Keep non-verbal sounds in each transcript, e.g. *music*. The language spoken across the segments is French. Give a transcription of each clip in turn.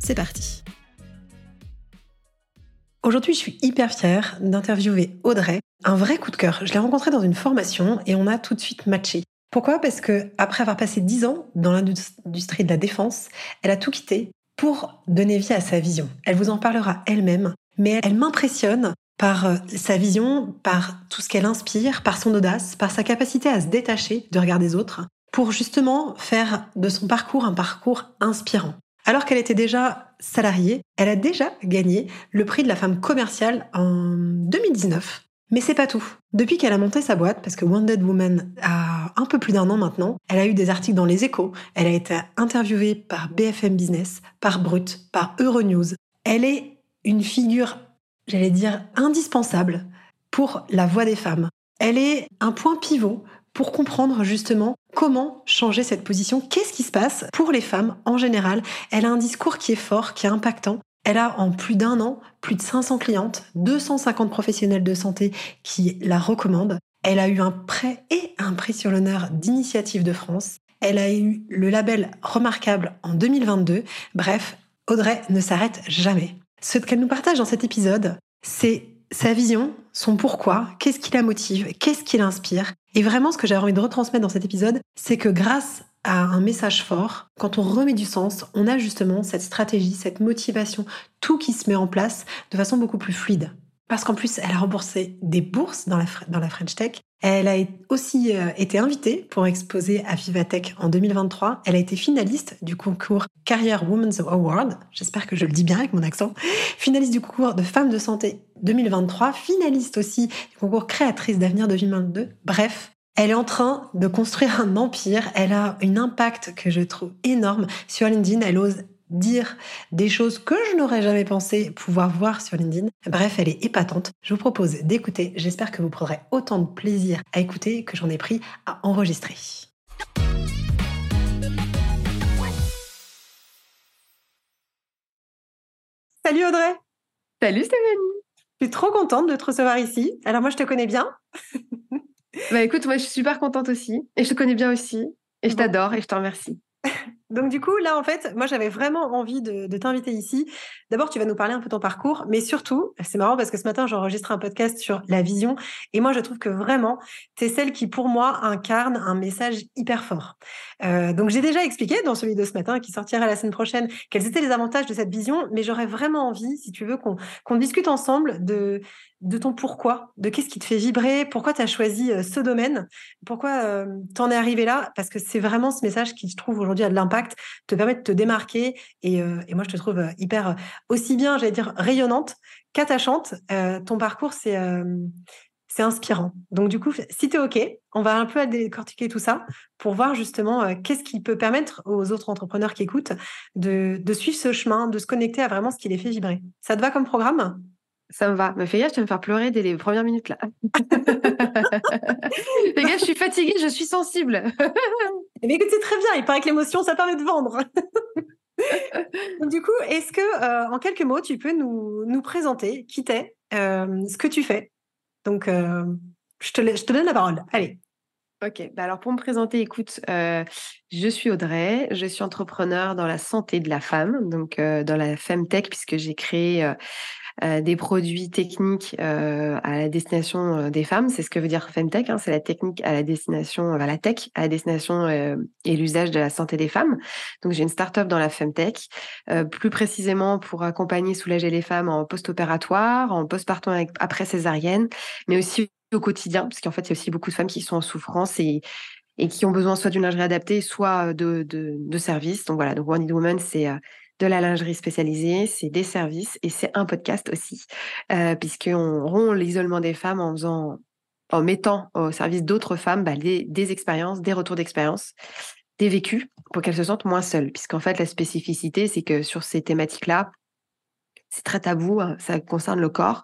c'est parti. Aujourd'hui, je suis hyper fière d'interviewer Audrey, un vrai coup de cœur. Je l'ai rencontrée dans une formation et on a tout de suite matché. Pourquoi? Parce que après avoir passé 10 ans dans l'industrie de la défense, elle a tout quitté pour donner vie à sa vision. Elle vous en parlera elle-même, mais elle m'impressionne par euh, sa vision, par tout ce qu'elle inspire, par son audace, par sa capacité à se détacher du regard des autres, pour justement faire de son parcours un parcours inspirant. Alors qu'elle était déjà salariée, elle a déjà gagné le prix de la femme commerciale en 2019. Mais c'est pas tout. Depuis qu'elle a monté sa boîte, parce que Wounded Woman a un peu plus d'un an maintenant, elle a eu des articles dans les échos, elle a été interviewée par BFM Business, par Brut, par Euronews. Elle est une figure, j'allais dire, indispensable pour la voix des femmes. Elle est un point pivot pour comprendre justement comment changer cette position, qu'est-ce qui se passe pour les femmes en général? Elle a un discours qui est fort, qui est impactant. Elle a en plus d'un an plus de 500 clientes, 250 professionnels de santé qui la recommandent. Elle a eu un prêt et un prix sur l'honneur d'initiative de France. Elle a eu le label remarquable en 2022. Bref, Audrey ne s'arrête jamais. Ce qu'elle nous partage dans cet épisode, c'est sa vision, son pourquoi, qu'est-ce qui la motive, qu'est-ce qui l'inspire. Et vraiment, ce que j'ai envie de retransmettre dans cet épisode, c'est que grâce à un message fort, quand on remet du sens, on a justement cette stratégie, cette motivation, tout qui se met en place de façon beaucoup plus fluide. Parce qu'en plus, elle a remboursé des bourses dans la, French Tech. Elle a aussi euh, été invitée pour exposer à Vivatech en 2023. Elle a été finaliste du concours Career Women's Award. J'espère que je le dis bien avec mon accent. Finaliste du concours de femmes de santé 2023. Finaliste aussi du concours Créatrice d'avenir 2022. Bref, elle est en train de construire un empire. Elle a un impact que je trouve énorme sur LinkedIn. Elle ose dire des choses que je n'aurais jamais pensé pouvoir voir sur LinkedIn. Bref, elle est épatante. Je vous propose d'écouter. J'espère que vous prendrez autant de plaisir à écouter que j'en ai pris à enregistrer. Salut Audrey Salut Stéphanie Je suis trop contente de te recevoir ici. Alors moi, je te connais bien. bah écoute, moi, je suis super contente aussi. Et je te connais bien aussi. Et je t'adore et je te remercie. *laughs* Donc du coup, là, en fait, moi, j'avais vraiment envie de, t'inviter ici. D'abord, tu vas nous parler un peu de ton parcours, mais surtout, c'est marrant parce que ce matin, j'enregistre un podcast sur la vision, et moi, je trouve que vraiment, tu es celle qui, pour moi, incarne un message hyper fort. Euh, donc j'ai déjà expliqué dans celui de ce matin, qui sortira la semaine prochaine, quels étaient les avantages de cette vision, mais j'aurais vraiment envie, si tu veux, qu'on discute ensemble de de ton pourquoi, de qu'est-ce qui te fait vibrer, pourquoi tu as choisi euh, ce domaine, pourquoi euh, tu en es arrivé là, parce que c'est vraiment ce message qui, je trouve, aujourd'hui a de l'impact, te permet de te démarquer. Et, euh, moi, je te trouve hyper, aussi bien, j'allais dire, rayonnante qu'attachante. ton parcours, c'est inspirant. Donc, du coup, si tu es OK, on va un peu décortiquer tout ça pour voir justement qu'est-ce qui peut permettre aux autres entrepreneurs qui écoutent de, de suivre ce chemin, de se connecter à vraiment ce qui les fait vibrer. Ça te va comme programme? Ça me va. Me fais gaffe, tu vas me faire pleurer dès les premières minutes là. *laughs* fais gaffe, je suis fatiguée, je suis sensible. Mais écoute, c'est très bien. Il paraît que l'émotion, ça permet de vendre. du coup, est-ce que, euh, en quelques mots, tu peux nous, nous présenter qui t'es, euh, ce que tu fais? Donc, euh, je, te, je te donne la parole. Allez. Ok, bah alors pour me présenter, écoute, je suis Audrey, je suis entrepreneur dans la santé de la femme, donc dans la Femtech, puisque j'ai créé euh, des produits techniques euh, à la destination euh, des femmes. C'est ce que veut dire Femtech. Hein, c'est la technique à la destination, la tech à la destination et l'usage de la santé des femmes. Donc j'ai une start-up dans la Femtech, plus précisément pour accompagner, soulager les femmes en post-opératoire, en post-partum après césarienne, mais aussi au quotidien, parce qu'en fait, il y a aussi beaucoup de femmes qui sont en souffrance et, qui ont besoin soit d'une lingerie adaptée, soit de services. Donc voilà, donc One Woman, c'est de la lingerie spécialisée, c'est des services et c'est un podcast aussi, euh, puisqu'on rompt l'isolement des femmes en faisant, en mettant au service d'autres femmes bah, des, expériences, des retours d'expérience. des vécus pour qu'elles se sentent moins seules. Puisqu'en fait, la spécificité, c'est que sur ces thématiques-là, c'est très tabou, hein, ça concerne le corps.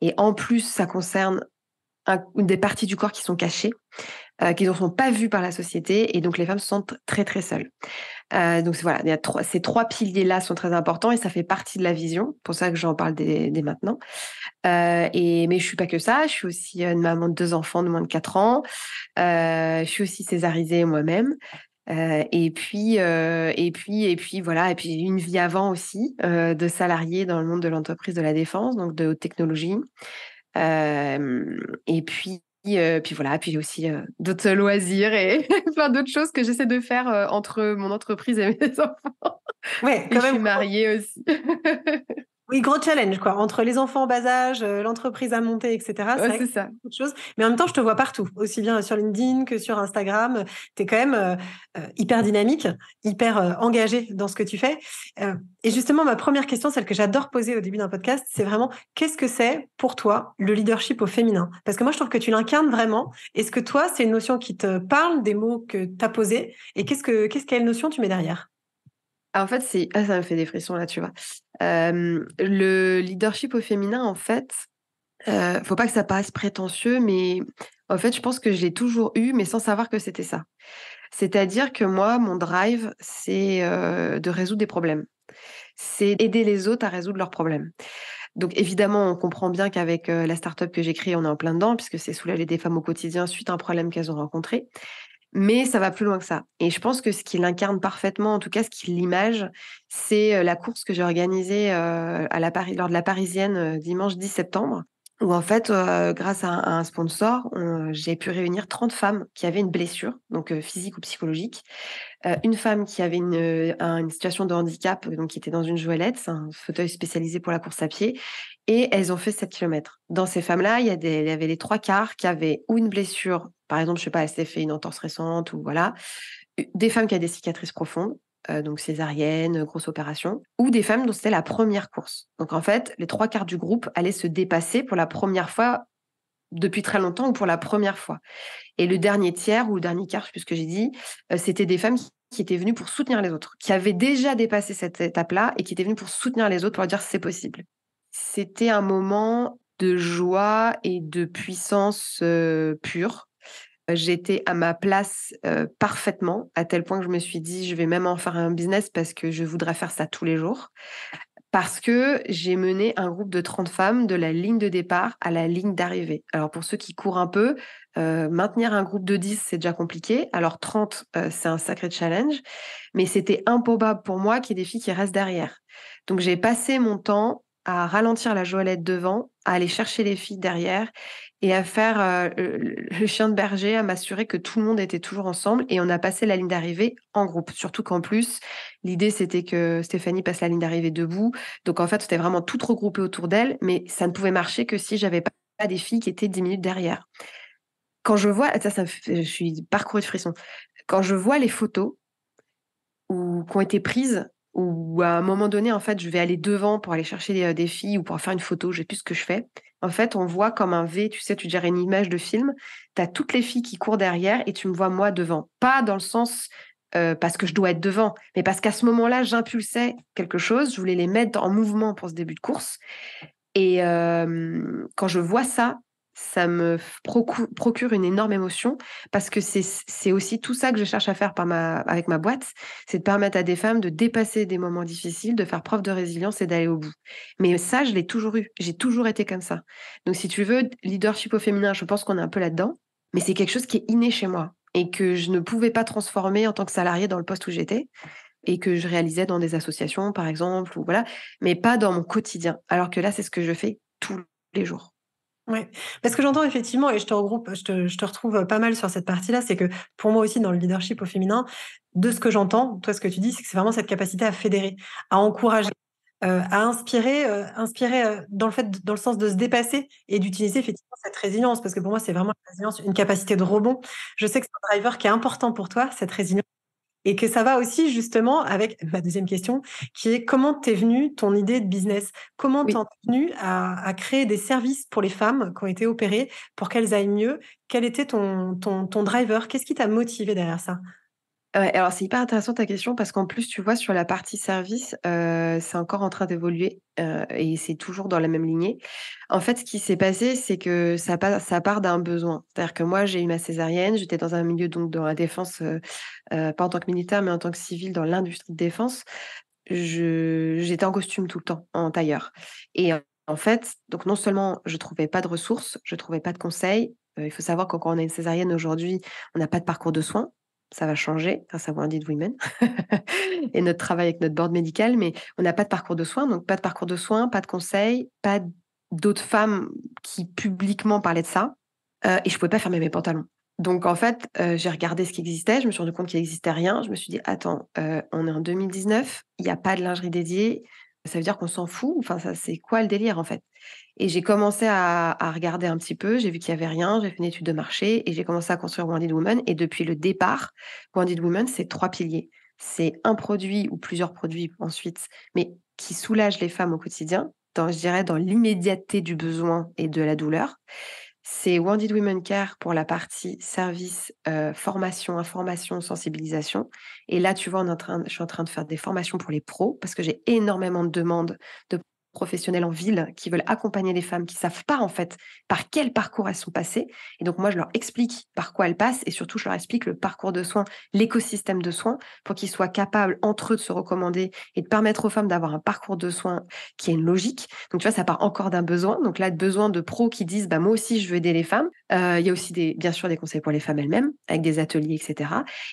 Et en plus, ça concerne des parties du corps qui sont cachées, euh, qui ne sont pas vues par la société. Et donc, les femmes se sentent très, très seules. Euh, donc, voilà, il y a ces trois piliers-là sont très importants et ça fait partie de la vision. pour ça que j'en parle dès, maintenant. Euh, et, mais je suis pas que ça. Je suis aussi une maman de deux enfants de moins de quatre ans. je suis aussi césarisée moi-même. Et puis, euh, et puis, et puis, voilà. Et puis, une vie avant aussi de salarié dans le monde de l'entreprise de la défense, donc de haute technologie. et puis, puis voilà. Puis aussi d'autres loisirs et *laughs* plein d'autres choses que j'essaie de faire entre mon entreprise et mes *laughs* enfants. Ouais, quand même. Je suis mariée aussi. *laughs* Oui, gros challenge, quoi. Entre les enfants en bas âge, euh, l'entreprise à monter, etc. c'est ça. Beaucoup de choses. Mais en même temps, je te vois partout, aussi bien sur LinkedIn que sur Instagram. Tu es quand même euh, euh, hyper dynamique, hyper engagé dans ce que tu fais. et justement, ma première question, celle que j'adore poser au début d'un podcast, c'est vraiment qu'est-ce que c'est pour toi le leadership au féminin? Parce que moi, je trouve que tu l'incarnes vraiment. Est-ce que toi, c'est une notion qui te parle des mots que tu as posés? Et qu'est-ce que qu'est-ce quelle notion tu mets derrière? En fait, c'est ah, ça me fait des frissons là, tu vois. Le leadership au féminin, en fait, euh, faut pas que ça paraisse prétentieux, mais en fait, je pense que je l'ai toujours eu, mais sans savoir que c'était ça. C'est-à-dire que moi, mon drive, c'est de résoudre des problèmes. C'est aider les autres à résoudre leurs problèmes. Donc évidemment, on comprend bien qu'avec la startup que j'ai créée, on est en plein dedans, puisque c'est soulager des femmes au quotidien suite à un problème qu'elles ont rencontré. Mais ça va plus loin que ça. Et je pense que ce qui l'incarne parfaitement, en tout cas ce qui l'image, c'est euh, la course que j'ai organisée euh, à la lors de la Parisienne euh, dimanche 10 septembre, où en fait, grâce à un, sponsor, j'ai pu réunir 30 femmes qui avaient une blessure, donc physique ou psychologique, une femme qui avait une, situation de handicap, donc qui était dans une joëlette, un fauteuil spécialisé pour la course à pied, et elles ont fait 7 km. Dans ces femmes-là, il y avait les trois quarts qui avaient ou une blessure par exemple, je sais pas, elle s'est fait une entorse récente ou voilà. Des femmes qui ont des cicatrices profondes, euh, donc césarienne, grosse opération, ou des femmes dont c'était la première course. Donc en fait, les trois quarts du groupe allaient se dépasser pour la première fois depuis très longtemps ou pour la première fois. Et le dernier tiers ou le dernier quart, je sais plus ce que j'ai dit, euh, c'était des femmes qui étaient venues pour soutenir les autres, qui avaient déjà dépassé cette étape-là et qui étaient venues pour soutenir les autres pour leur dire c'est possible. C'était un moment de joie et de puissance euh, pure j'étais à ma place parfaitement, à tel point que je me suis dit, je vais même en faire un business parce que je voudrais faire ça tous les jours. Parce que j'ai mené un groupe de 30 femmes de la ligne de départ à la ligne d'arrivée. Alors pour ceux qui courent un peu, maintenir un groupe de 10, c'est déjà compliqué. Alors 30, c'est un sacré challenge. Mais c'était improbable pour moi qu'il y ait des filles qui restent derrière. Donc j'ai passé mon temps à ralentir la joëlette devant, à aller chercher les filles derrière et à faire euh, le chien de berger, à m'assurer que tout le monde était toujours ensemble. Et on a passé la ligne d'arrivée en groupe. Surtout qu'en plus, l'idée, c'était que Stéphanie passe la ligne d'arrivée debout. Donc en fait, c'était vraiment tout regroupé autour d'elle, mais ça ne pouvait marcher que si j'avais pas des filles qui étaient dix minutes derrière. Quand je vois, ça, ça je suis parcouru de frissons. Quand je vois les photos ou, qui ont été prises ou à un moment donné, en fait, je vais aller devant pour aller chercher des, euh, des filles ou pour faire une photo, je sais plus ce que je fais. En fait, on voit comme un V, tu sais, tu dirais une image de film. Tu as toutes les filles qui courent derrière et tu me vois moi devant. Pas dans le sens euh, parce que je dois être devant, mais parce qu'à ce moment-là, j'impulsais quelque chose. Je voulais les mettre en mouvement pour ce début de course. Et euh, quand je vois ça, ça me procure une énorme émotion parce que c'est aussi tout ça que je cherche à faire avec ma boîte, c'est de permettre à des femmes de dépasser des moments difficiles, de faire preuve de résilience et d'aller au bout. Mais ça, je l'ai toujours eu. J'ai toujours été comme ça. Donc, si tu veux, leadership au féminin, je pense qu'on est un peu là-dedans, mais c'est quelque chose qui est inné chez moi et que je ne pouvais pas transformer en tant que salarié dans le poste où j'étais et que je réalisais dans des associations, par exemple, voilà, mais pas dans mon quotidien. Alors que là, c'est ce que je fais tous les jours. Oui, parce que j'entends effectivement, et je te regroupe, je te, je te retrouve pas mal sur cette partie-là, c'est que pour moi aussi, dans le leadership au féminin, de ce que j'entends, toi, ce que tu dis, c'est que c'est vraiment cette capacité à fédérer, à encourager, euh, à inspirer, euh, inspirer euh, dans le fait, dans le sens de se dépasser et d'utiliser effectivement cette résilience, parce que pour moi, c'est vraiment une capacité de rebond. Je sais que c'est un driver qui est important pour toi, cette résilience. Et que ça va aussi justement avec ma deuxième question, qui est comment t'es venue ton idée de business? Comment t'es venue à, créer des services pour les femmes qui ont été opérées pour qu'elles aillent mieux? Quel était ton, ton, ton driver? Qu'est-ce qui t'a motivé derrière ça? Alors c'est hyper intéressant ta question parce qu'en plus, tu vois, sur la partie service, c'est encore en train d'évoluer et c'est toujours dans la même lignée. En fait, ce qui s'est passé, c'est que ça, ça part d'un besoin. C'est-à-dire que moi, j'ai eu ma césarienne, j'étais dans un milieu donc dans la défense, pas en tant que militaire, mais en tant que civil dans l'industrie de défense. J'étais en costume tout le temps, en tailleur. Et en fait, donc non seulement je trouvais pas de ressources, je trouvais pas de conseils. il faut savoir que on a une césarienne aujourd'hui, on n'a pas de parcours de soins ça va changer grâce à Wounded Women *laughs* et notre travail avec notre board médical, mais on n'a pas de parcours de soins, donc pas de parcours de soins, pas de conseils, pas d'autres femmes qui publiquement parlaient de ça, euh, et je pouvais pas fermer mes pantalons. Donc en fait, euh, j'ai regardé ce qui existait, je me suis rendu compte qu'il n'existait rien, je me suis dit, attends, euh, on est en 2019, il n'y a pas de lingerie dédiée, ça veut dire qu'on s'en fout, enfin ça c'est quoi le délire en fait? Et j'ai commencé à, regarder un petit peu, j'ai vu qu'il n'y avait rien, j'ai fait une étude de marché et j'ai commencé à construire Wounded Woman. Et depuis le départ, Wounded Woman, c'est trois piliers. C'est un produit ou plusieurs produits ensuite, mais qui soulagent les femmes au quotidien, dans, je dirais dans l'immédiateté du besoin et de la douleur. C'est Wounded Women Care pour la partie service, euh, formation, information, sensibilisation. Et là, tu vois, je suis en train de faire des formations pour les pros parce que j'ai énormément de demandes de professionnels en ville qui veulent accompagner les femmes qui savent pas en fait par quel parcours elles sont passées. Et donc moi, je leur explique par quoi elles passent et surtout, je leur explique le parcours de soins, l'écosystème de soins pour qu'ils soient capables entre eux de se recommander et de permettre aux femmes d'avoir un parcours de soins qui a une logique. Donc tu vois, ça part encore d'un besoin. Donc là, besoin de pros qui disent, bah moi aussi, je veux aider les femmes. Euh, il y a aussi bien sûr des conseils pour les femmes elles-mêmes avec des ateliers, etc.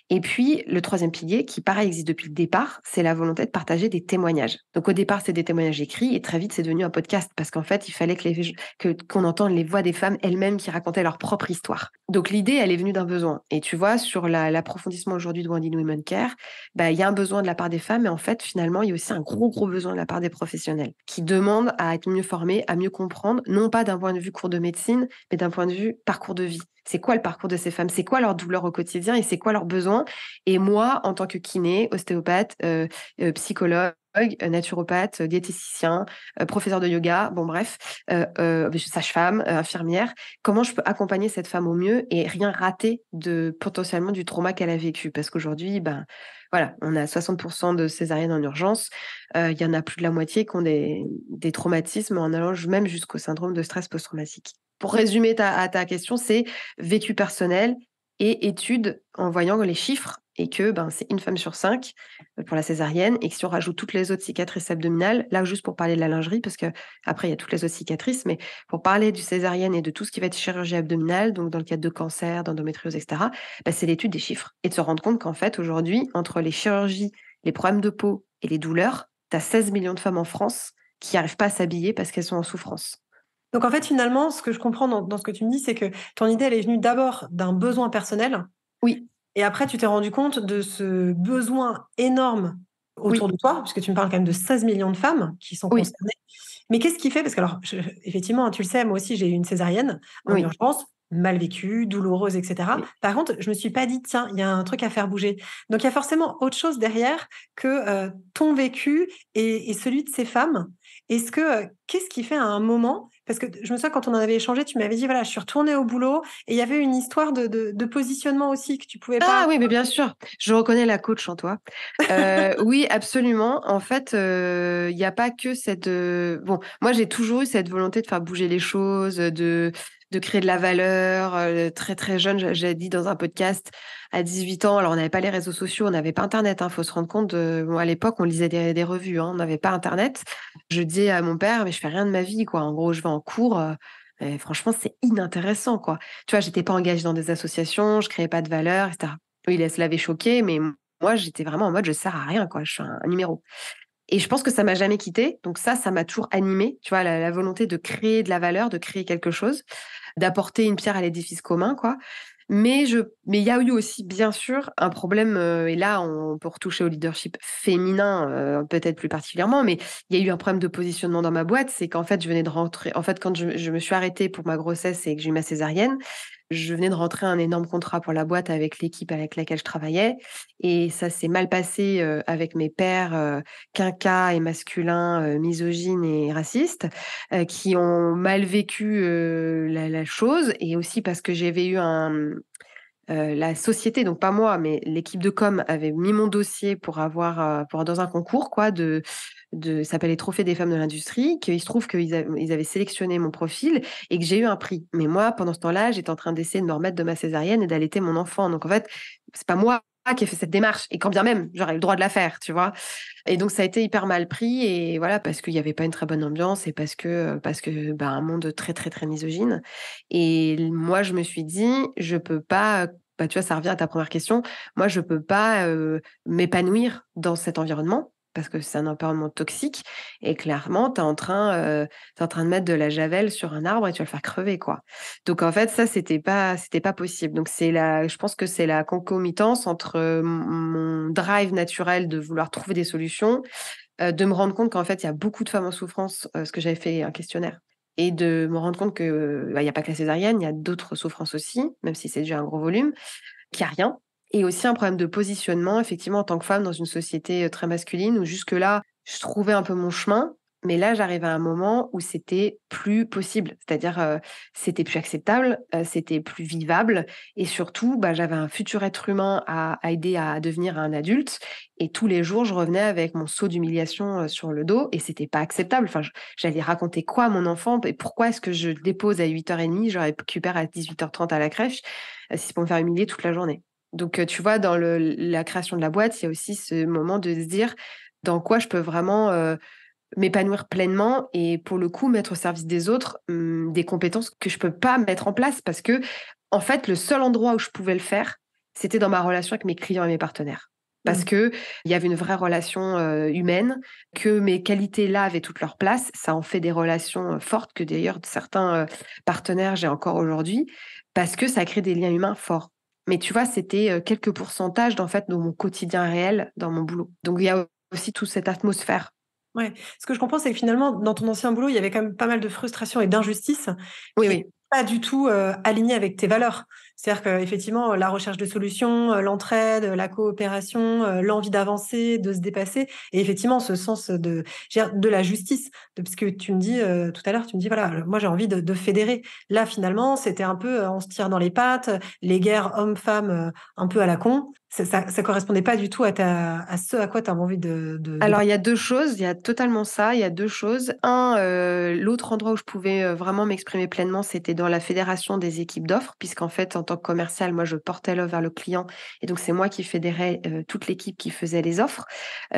Et puis le troisième pilier qui pareil existe depuis le départ, c'est la volonté de partager des témoignages. Donc au départ, c'est des témoignages écrits et très vite, c'est devenu un podcast parce qu'en fait, il fallait que qu'on entende les voix des femmes elles-mêmes qui racontaient leur propre histoire. Donc, l'idée, elle est venue d'un besoin. Et tu vois, sur l'approfondissement aujourd'hui de Wendy Women Care, il y a un besoin de la part des femmes, mais en fait, finalement, il y a aussi un gros, gros besoin de la part des professionnels qui demandent à être mieux formés, à mieux comprendre, non pas d'un point de vue cours de médecine, mais d'un point de vue parcours de vie. C'est quoi le parcours de ces femmes? C'est quoi leur douleur au quotidien et c'est quoi leurs besoins? Et moi, en tant que kiné, ostéopathe, euh, euh, psychologue, euh, naturopathe, diététicien, professeur de yoga, bon bref, sage-femme, infirmière, comment je peux accompagner cette femme au mieux et rien rater de potentiellement du trauma qu'elle a vécu? Parce qu'aujourd'hui, ben voilà, on a 60% de césariennes en urgence. Il y en a plus de la moitié qui ont des, des traumatismes en allant même jusqu'au syndrome de stress post-traumatique pour résumer ta, à ta question, c'est vécu personnel et études en voyant les chiffres et que ben, c'est une femme sur cinq euh, pour la césarienne et que si on rajoute toutes les autres cicatrices abdominales, là juste pour parler de la lingerie, parce que après il y a toutes les autres cicatrices, mais pour parler du césarienne et de tout ce qui va être chirurgie abdominale, donc dans le cadre de cancer, d'endométriose, etc., ben, c'est l'étude des chiffres et de se rendre compte qu'en fait aujourd'hui, entre les chirurgies, les problèmes de peau et les douleurs, tu as 16 millions de femmes en France qui n'arrivent pas à s'habiller parce qu'elles sont en souffrance. Donc en fait, finalement, ce que je comprends dans, ce que tu me dis, c'est que ton idée, elle est venue d'abord d'un besoin personnel. Oui. Et après, tu t'es rendu compte de ce besoin énorme autour de toi, puisque tu me parles quand même de 16 millions de femmes qui sont concernées. Mais qu'est-ce qui fait Parce que, alors, effectivement, tu le sais, moi aussi, j'ai eu une césarienne en urgence, mal vécue, douloureuse, etc. Par contre, je me suis pas dit, tiens, il y a un truc à faire bouger. Donc, il y a forcément autre chose derrière que euh, ton vécu et, celui de ces femmes. Est-ce que, qu'est-ce qui fait à un moment parce que je me souviens, quand on en avait échangé, tu m'avais dit, voilà, je suis retournée au boulot et il y avait une histoire de, positionnement aussi que tu pouvais pas. Ah oui, mais bien sûr. Je reconnais la coach en toi. Euh, *laughs* oui, absolument. En fait, euh, il n'y a pas que cette. Euh, bon, moi, j'ai toujours eu cette volonté de faire bouger les choses, de de créer de la valeur. Euh, très très jeune, j'ai dit dans un podcast à 18 ans. Alors on n'avait pas les réseaux sociaux, on n'avait pas Internet. Il hein, faut se rendre compte. À l'époque, on lisait des, revues. Hein, on n'avait pas Internet. Je disais à mon père, mais je fais rien de ma vie, quoi. En gros, je vais en cours. Euh, et franchement, c'est inintéressant, quoi. Tu vois, j'étais pas engagée dans des associations, je créais pas de valeur, etc. Il l'avait choqué, mais moi, j'étais vraiment en mode, je sers à rien, quoi. Je suis un numéro. Et je pense que ça m'a jamais quitté. Donc ça, ça m'a toujours animé. Tu vois, la, volonté de créer de la valeur, de créer quelque chose, d'apporter une pierre à l'édifice commun, quoi. Mais je, mais il y a eu aussi bien sûr un problème. Euh, et là, on peut retoucher au leadership féminin, euh, peut-être plus particulièrement. Mais il y a eu un problème de positionnement dans ma boîte. C'est qu'en fait, je venais de rentrer. En fait, quand je, je me suis arrêtée pour ma grossesse et que j'ai eu ma césarienne, je venais de rentrer un énorme contrat pour la boîte avec l'équipe avec laquelle je travaillais. Et ça s'est mal passé euh, avec mes pères euh, quinquas et masculins, euh, misogynes et racistes, qui ont mal vécu la, chose. Et aussi parce que j'avais eu un, la société, donc pas moi, mais l'équipe de com avait mis mon dossier pour avoir pour dans un concours quoi de de s'appelle les trophées des femmes de l'industrie, qu'il se trouve qu'ils ils avaient sélectionné mon profil et que j'ai eu un prix. Mais moi, pendant ce temps-là, j'étais en train d'essayer de me remettre de ma césarienne et d'allaiter mon enfant. Donc en fait, c'est pas moi qui ai fait cette démarche et quand bien même j'aurais le droit de la faire tu vois et donc ça a été hyper mal pris et voilà parce qu'il n'y avait pas une très bonne ambiance et parce que parce que bah, un monde très très très misogyne et moi je me suis dit je peux pas bah, tu vois ça revient à ta première question moi je peux pas m'épanouir dans cet environnement parce que c'est un environnement toxique et clairement tu es en train euh, en train de mettre de la javel sur un arbre et tu vas le faire crever quoi. Donc en fait ça c'était pas c'était pas possible. Donc c'est la je pense que c'est la concomitance entre euh, mon drive naturel de vouloir trouver des solutions euh, de me rendre compte qu'en fait il y a beaucoup de femmes en souffrance parce que j'avais fait un questionnaire et de me rendre compte que bah, il n'y a pas que la césarienne, il y a d'autres souffrances aussi, même si c'est déjà un gros volume, qu'il n'y a rien et aussi un problème de positionnement, effectivement, en tant que femme dans une société très masculine, où jusque-là, je trouvais un peu mon chemin. Mais là, j'arrivais à un moment où c'était plus possible, c'est-à-dire c'était plus acceptable, c'était plus vivable, et surtout, bah, j'avais un futur être humain à, aider à devenir un adulte, et tous les jours, je revenais avec mon saut d'humiliation sur le dos, et c'était pas acceptable. Enfin, j'allais raconter quoi à mon enfant, et pourquoi est-ce que je dépose à 8h30, je récupère à 18h30 à la crèche, si c'est pour me faire humilier toute la journée? Donc, tu vois, dans la création de la boîte, il y a aussi ce moment de se dire dans quoi je peux vraiment m'épanouir pleinement et pour le coup mettre au service des autres mmh, des compétences que je peux pas mettre en place parce que en fait le seul endroit où je pouvais le faire c'était dans ma relation avec mes clients et mes partenaires. Parce mmh. que il y avait une vraie relation humaine que mes qualités là avaient toute leur place. Ça en fait des relations fortes que d'ailleurs certains partenaires j'ai encore aujourd'hui parce que ça crée des liens humains forts mais tu vois, c'était quelques pourcentages en fait, de mon quotidien réel, dans mon boulot. Donc il y a aussi toute cette atmosphère. Ouais. Ce que je comprends, c'est que finalement, dans ton ancien boulot, il y avait quand même pas mal de frustration et d'injustice. Oui, oui pas du tout euh, aligné avec tes valeurs. C'est-à-dire qu'effectivement, la recherche de solutions, euh, l'entraide, la coopération, euh, l'envie d'avancer, de se dépasser, et effectivement ce sens de, de la justice. Parce que tu me dis tout à l'heure, tu me dis, voilà, moi j'ai envie de, fédérer. Là, finalement, c'était un peu, on se tire dans les pattes, les guerres hommes-femmes un peu à la con ça, ça, correspondait pas du tout à, ta, à ce à quoi tu as envie de, Alors, il y a deux choses. Il y a totalement ça. Il y a deux choses. Un, euh, l'autre endroit où je pouvais euh, vraiment m'exprimer pleinement, c'était dans la fédération des équipes d'offres, puisqu'en fait, en tant que commercial, moi, je portais l'offre vers le client. Et donc, c'est moi qui fédérais euh, toute l'équipe qui faisait les offres.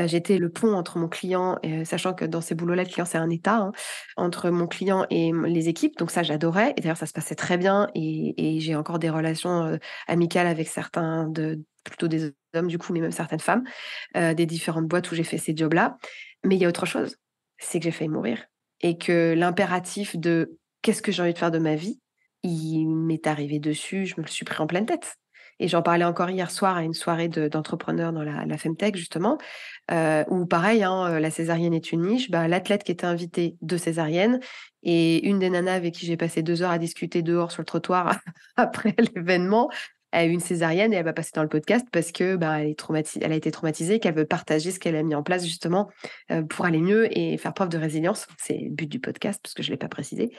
J'étais le pont entre mon client, sachant que dans ces boulots-là, le client, c'est un état, hein, entre mon client et les équipes. Donc, ça, j'adorais. Et d'ailleurs, ça se passait très bien. Et, et j'ai encore des relations amicales avec certains de, plutôt des hommes du coup, mais même certaines femmes, euh, des différentes boîtes où j'ai fait ces jobs-là. Mais il y a autre chose, c'est que j'ai failli mourir. Et que l'impératif de qu'est-ce que j'ai envie de faire de ma vie, il m'est arrivé dessus, je me le suis pris en pleine tête. Et j'en parlais encore hier soir à une soirée d'entrepreneurs dans la, Femtech, justement, euh, où pareil, hein, la césarienne est une niche. Bah, L'athlète qui était invité de césarienne et une des nanas avec qui j'ai passé deux heures à discuter dehors sur le trottoir *laughs* après l'événement a eu une césarienne et elle va passer dans le podcast parce que bah, elle, est elle a été traumatisée, qu'elle veut partager ce qu'elle a mis en place justement euh, pour aller mieux et faire preuve de résilience. C'est le but du podcast parce que je ne l'ai pas précisé.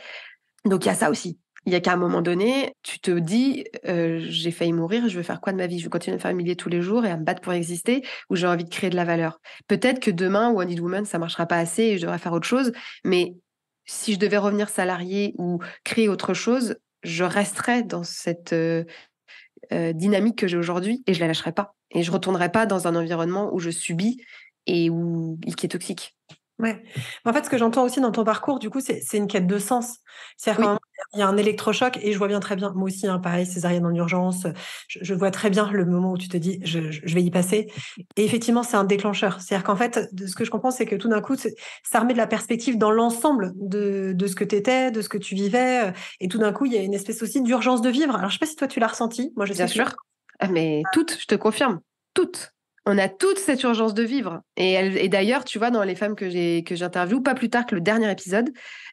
Donc il y a ça aussi. Il y a qu'à un moment donné, tu te dis, euh, j'ai failli mourir, je veux faire quoi de ma vie? Je veux continuer à me faire humilier tous les jours et à me battre pour exister ou j'ai envie de créer de la valeur? Peut-être que demain, Wonder Woman, ça marchera pas assez et je devrais faire autre chose, mais si je devais revenir salarié ou créer autre chose, je resterais dans cette, euh, euh, dynamique que j'ai aujourd'hui et je la lâcherai pas. Et je retournerai pas dans un environnement où je subis et où qui est toxique. Ouais. En fait, ce que j'entends aussi dans ton parcours, du coup, c'est une quête de sens. C'est-à-dire qu'il y a un électrochoc et je vois bien très bien, moi aussi, hein, pareil, césarienne en urgence, je, vois très bien le moment où tu te dis, je, vais y passer. Et effectivement, c'est un déclencheur. C'est-à-dire qu'en fait, de ce que je comprends, c'est que tout d'un coup, ça remet de la perspective dans l'ensemble de, de, ce que tu étais, de ce que tu vivais. Et tout d'un coup, il y a une espèce aussi d'urgence de vivre. Alors, je sais pas si toi, tu l'as ressenti. Moi, je Bien sûr. Ah, mais toutes, je te confirme, toutes on a toute cette urgence de vivre. Et, d'ailleurs, tu vois, dans les femmes que j'ai que j'interviewe, pas plus tard que le dernier épisode,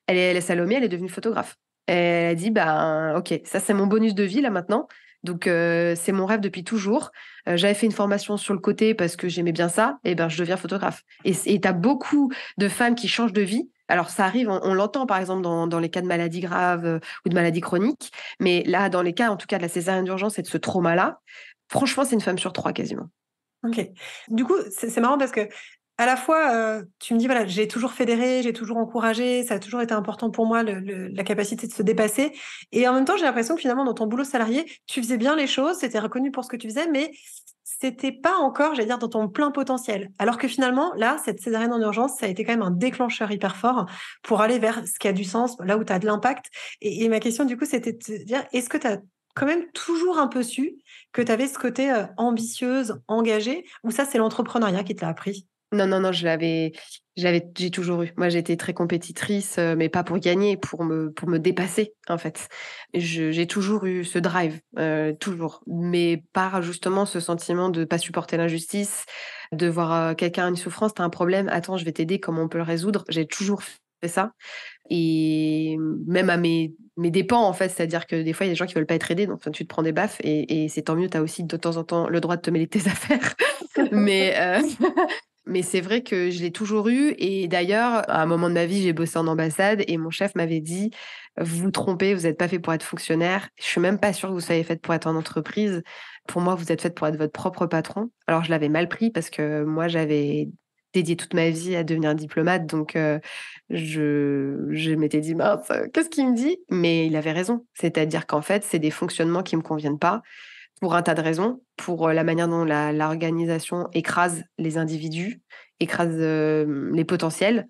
elle est, Salomé, elle est devenue photographe. elle a dit, bah, ok, ça c'est mon bonus de vie là maintenant. Donc euh, c'est mon rêve depuis toujours. Euh, j'avais fait une formation sur le côté parce que j'aimais bien ça. Et ben je deviens photographe. Et tu as beaucoup de femmes qui changent de vie Alors, ça arrive, on, l'entend par exemple dans, dans, les cas de maladies graves ou de maladies chroniques, mais là, dans les cas en tout cas de la césarienne d'urgence et de ce trauma-là, franchement, c'est une femme sur trois quasiment. Ok. Du coup, c'est marrant parce que à la fois, tu me dis, voilà, j'ai toujours fédéré, j'ai toujours encouragé, ça a toujours été important pour moi, la capacité de se dépasser. Et en même temps, j'ai l'impression que finalement, dans ton boulot salarié, tu faisais bien les choses, c'était reconnu pour ce que tu faisais, mais c'était pas encore, j'allais dire, dans ton plein potentiel. Alors que finalement, là, cette césarienne en urgence, ça a été quand même un déclencheur hyper fort pour aller vers ce qui a du sens, là où tu as de l'impact. Et, et, ma question, du coup, c'était de te dire, est-ce que tu as quand même toujours un peu su que tu avais ce côté euh, ambitieuse, engagée, ou ça, c'est l'entrepreneuriat qui te l'a appris? Non, non, non, je l'avais, j'ai toujours eu. Moi, j'étais très compétitrice, euh, mais pas pour gagner, pour me, pour me dépasser, en fait. J'ai toujours eu ce drive, euh, toujours, mais par justement ce sentiment de pas supporter l'injustice, de voir quelqu'un une souffrance, t'as un problème, attends, je vais t'aider, comment on peut le résoudre? J'ai toujours fait ça, et même à mes, mes dépens, en fait, c'est-à-dire que des fois, il y a des gens qui veulent pas être aidés, donc tu te prends des baffes, et, c'est tant mieux, tu as aussi de temps en temps le droit de te mêler tes *laughs* affaires. *laughs* mais mais c'est vrai que je l'ai toujours eu. Et d'ailleurs, à un moment de ma vie, j'ai bossé en ambassade et mon chef m'avait dit Vous vous trompez, vous n'êtes pas fait pour être fonctionnaire. Je suis même pas sûre que vous soyez faite pour être en entreprise. Pour moi, vous êtes faite pour être votre propre patron. Alors, je l'avais mal pris parce que moi, j'avais dédié toute ma vie à devenir diplomate. Donc, je, je m'étais dit, mince, qu'est-ce qu'il me dit? Mais il avait raison. C'est-à-dire qu'en fait, c'est des fonctionnements qui ne me conviennent pas pour un tas de raisons, pour la manière dont l'organisation écrase les individus, écrase les potentiels,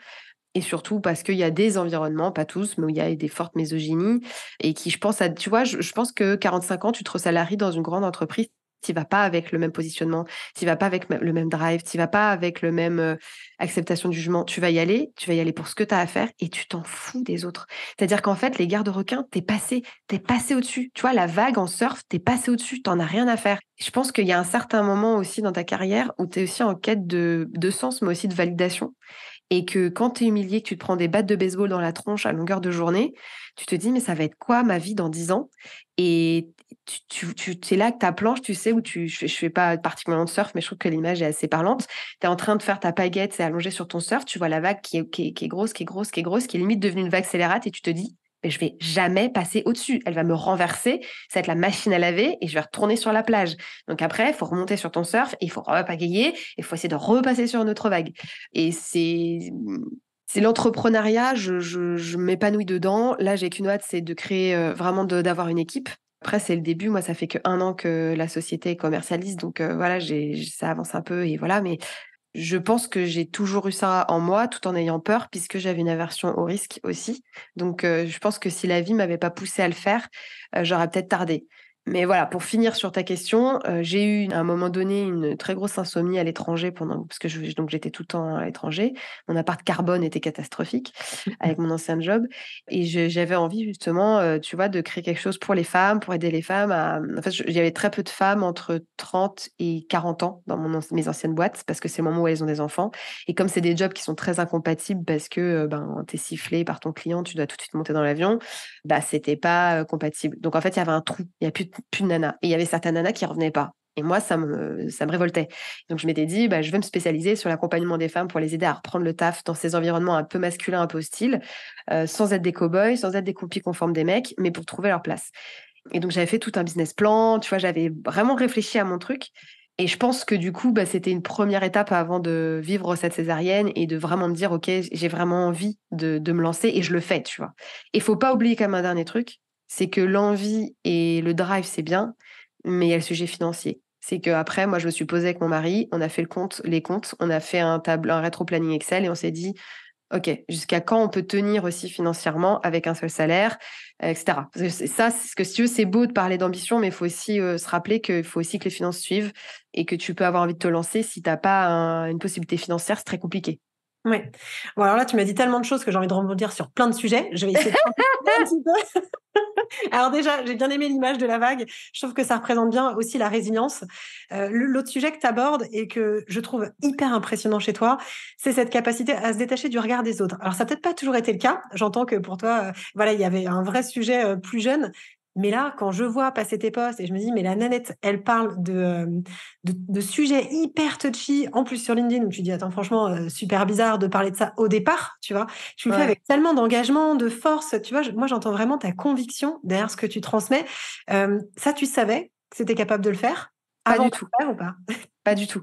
et surtout parce qu'il y a des environnements, pas tous, mais où il y a des fortes misogynies, et qui, je pense, à, tu vois, je, je pense que 45 ans, tu te resalaries dans une grande entreprise, tu vas pas avec le même positionnement, tu vas pas avec le même drive, tu vas pas avec le même acceptation du jugement. Tu vas y aller, tu vas y aller pour ce que tu as à faire et tu t'en fous des autres. C'est-à-dire qu'en fait, les gardes requins, t'es passé, t'es passé au-dessus. Tu vois, la vague en surf, t'es passé au-dessus, t'en as rien à faire. Je pense qu'il y a un certain moment aussi dans ta carrière où tu es aussi en quête de, de sens, mais aussi de validation et que quand tu es humilié, que tu te prends des battes de baseball dans la tronche à longueur de journée, tu te dis, mais ça va être quoi ma vie dans 10 ans? Et tu, es là que ta planche, tu sais, où tu, je, ne fais pas particulièrement de surf, mais je trouve que l'image est assez parlante. Tu es en train de faire ta paillette, c'est allongé sur ton surf, tu vois la vague qui est, grosse, qui est grosse, qui est grosse, qui est limite devenue une vague scélérate, et tu te dis, mais je vais jamais passer au-dessus. Elle va me renverser, ça va être la machine à laver et je vais retourner sur la plage. Donc après, il faut remonter sur ton surf, il faut repagayer, il faut essayer de repasser sur une autre vague. Et c'est c'est l'entrepreneuriat, je, je, m'épanouis dedans. Là, j'ai qu'une hâte, c'est de créer euh, vraiment d'avoir une équipe. Après, c'est le début. Moi, ça fait que un an que la société commercialise, donc euh, voilà, ça avance un peu et voilà. Mais je pense que j'ai toujours eu ça en moi tout en ayant peur puisque j'avais une aversion au risque aussi. Donc euh, je pense que si la vie m'avait pas poussé à le faire, euh, j'aurais peut-être tardé. Mais voilà, pour finir sur ta question, euh, j'ai eu à un moment donné une très grosse insomnie à l'étranger pendant parce que je, donc j'étais tout le temps à l'étranger. Mon appart carbone était catastrophique *laughs* avec mon ancien job et j'avais envie justement, euh, tu vois, de créer quelque chose pour les femmes, pour aider les femmes. À... En fait, il y avait très peu de femmes entre 30 et 40 ans dans mon, mes anciennes boîtes parce que c'est le moment où elles ont des enfants. Et comme c'est des jobs qui sont très incompatibles parce que euh, ben t'es sifflé par ton client, tu dois tout de suite monter dans l'avion, bah c'était pas compatible. Donc en fait, il y avait un trou, il y a plus de plus de nana. Et il y avait certaines nanas qui revenaient pas. Et moi, ça me, ça me révoltait. Donc, je m'étais dit, bah, je vais me spécialiser sur l'accompagnement des femmes pour les aider à reprendre le taf dans ces environnements un peu masculins, un peu hostiles, euh, sans être des cow-boys, sans être des compis conformes des mecs, mais pour trouver leur place. Et donc, j'avais fait tout un business plan, tu vois, j'avais vraiment réfléchi à mon truc. Et je pense que du coup, bah, c'était une première étape avant de vivre cette césarienne et de vraiment me dire, OK, j'ai vraiment envie de, de, me lancer et je le fais, tu vois. Et faut pas oublier quand même un dernier truc, c'est que l'envie et le drive, c'est bien, mais il y a le sujet financier. C'est qu'après, moi, je me suis posée avec mon mari, on a fait le compte, les comptes, on a fait un table, un rétro-planning Excel et on s'est dit, OK, jusqu'à quand on peut tenir aussi financièrement avec un seul salaire, etc. ça, ce que tu veux, c'est beau de parler d'ambition, mais il faut aussi euh, se rappeler qu'il faut aussi que les finances suivent et que tu peux avoir envie de te lancer. Si tu n'as pas une possibilité financière, c'est très compliqué. Oui. Bon, alors là, tu m'as dit tellement de choses que j'ai envie de rebondir sur plein de sujets. Je vais essayer de *laughs* un petit peu. *laughs* alors déjà, j'ai bien aimé l'image de la vague. Je trouve que ça représente bien aussi la résilience. Euh, l'autre sujet que tu abordes et que je trouve hyper impressionnant chez toi, c'est cette capacité à se détacher du regard des autres. Alors ça n'a peut-être pas toujours été le cas. J'entends que pour toi, euh, voilà, il y avait un vrai sujet euh, plus jeune. Mais là, quand je vois passer tes posts et je me dis, mais la nanette, elle parle de, euh, de, sujets hyper touchy, en plus sur LinkedIn, où tu dis, attends, franchement, euh, super bizarre de parler de ça au départ, tu vois. Tu le fais avec tellement d'engagement, de force, tu vois. moi, j'entends vraiment ta conviction derrière ce que tu transmets. Euh, ça, tu savais que c'était capable de le faire pas du tout. ou pas? Pas du tout.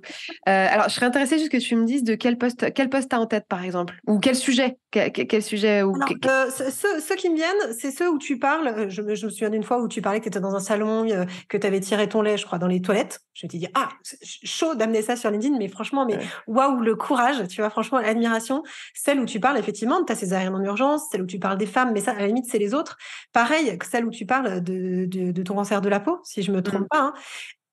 Euh, alors, je serais intéressée juste que tu me dises de quel poste, quel poste as en tête, par exemple, ou quel sujet, quel, sujet ou euh, ceux, qui me viennent, c'est ceux où tu parles. Euh, je, me souviens d'une fois où tu parlais que tu étais dans un salon, que tu avais tiré ton lait, je crois, dans les toilettes. Je te dis ah, chaud d'amener ça sur LinkedIn, mais franchement, mais waouh, le courage, tu vois, franchement, l'admiration. Celle où tu parles effectivement de ta césarienne en urgence, celle où tu parles des femmes, mais ça, à la limite, c'est les autres. Pareil, celle où tu parles de, de, ton cancer de la peau, si je me trompe mmh. pas. Hein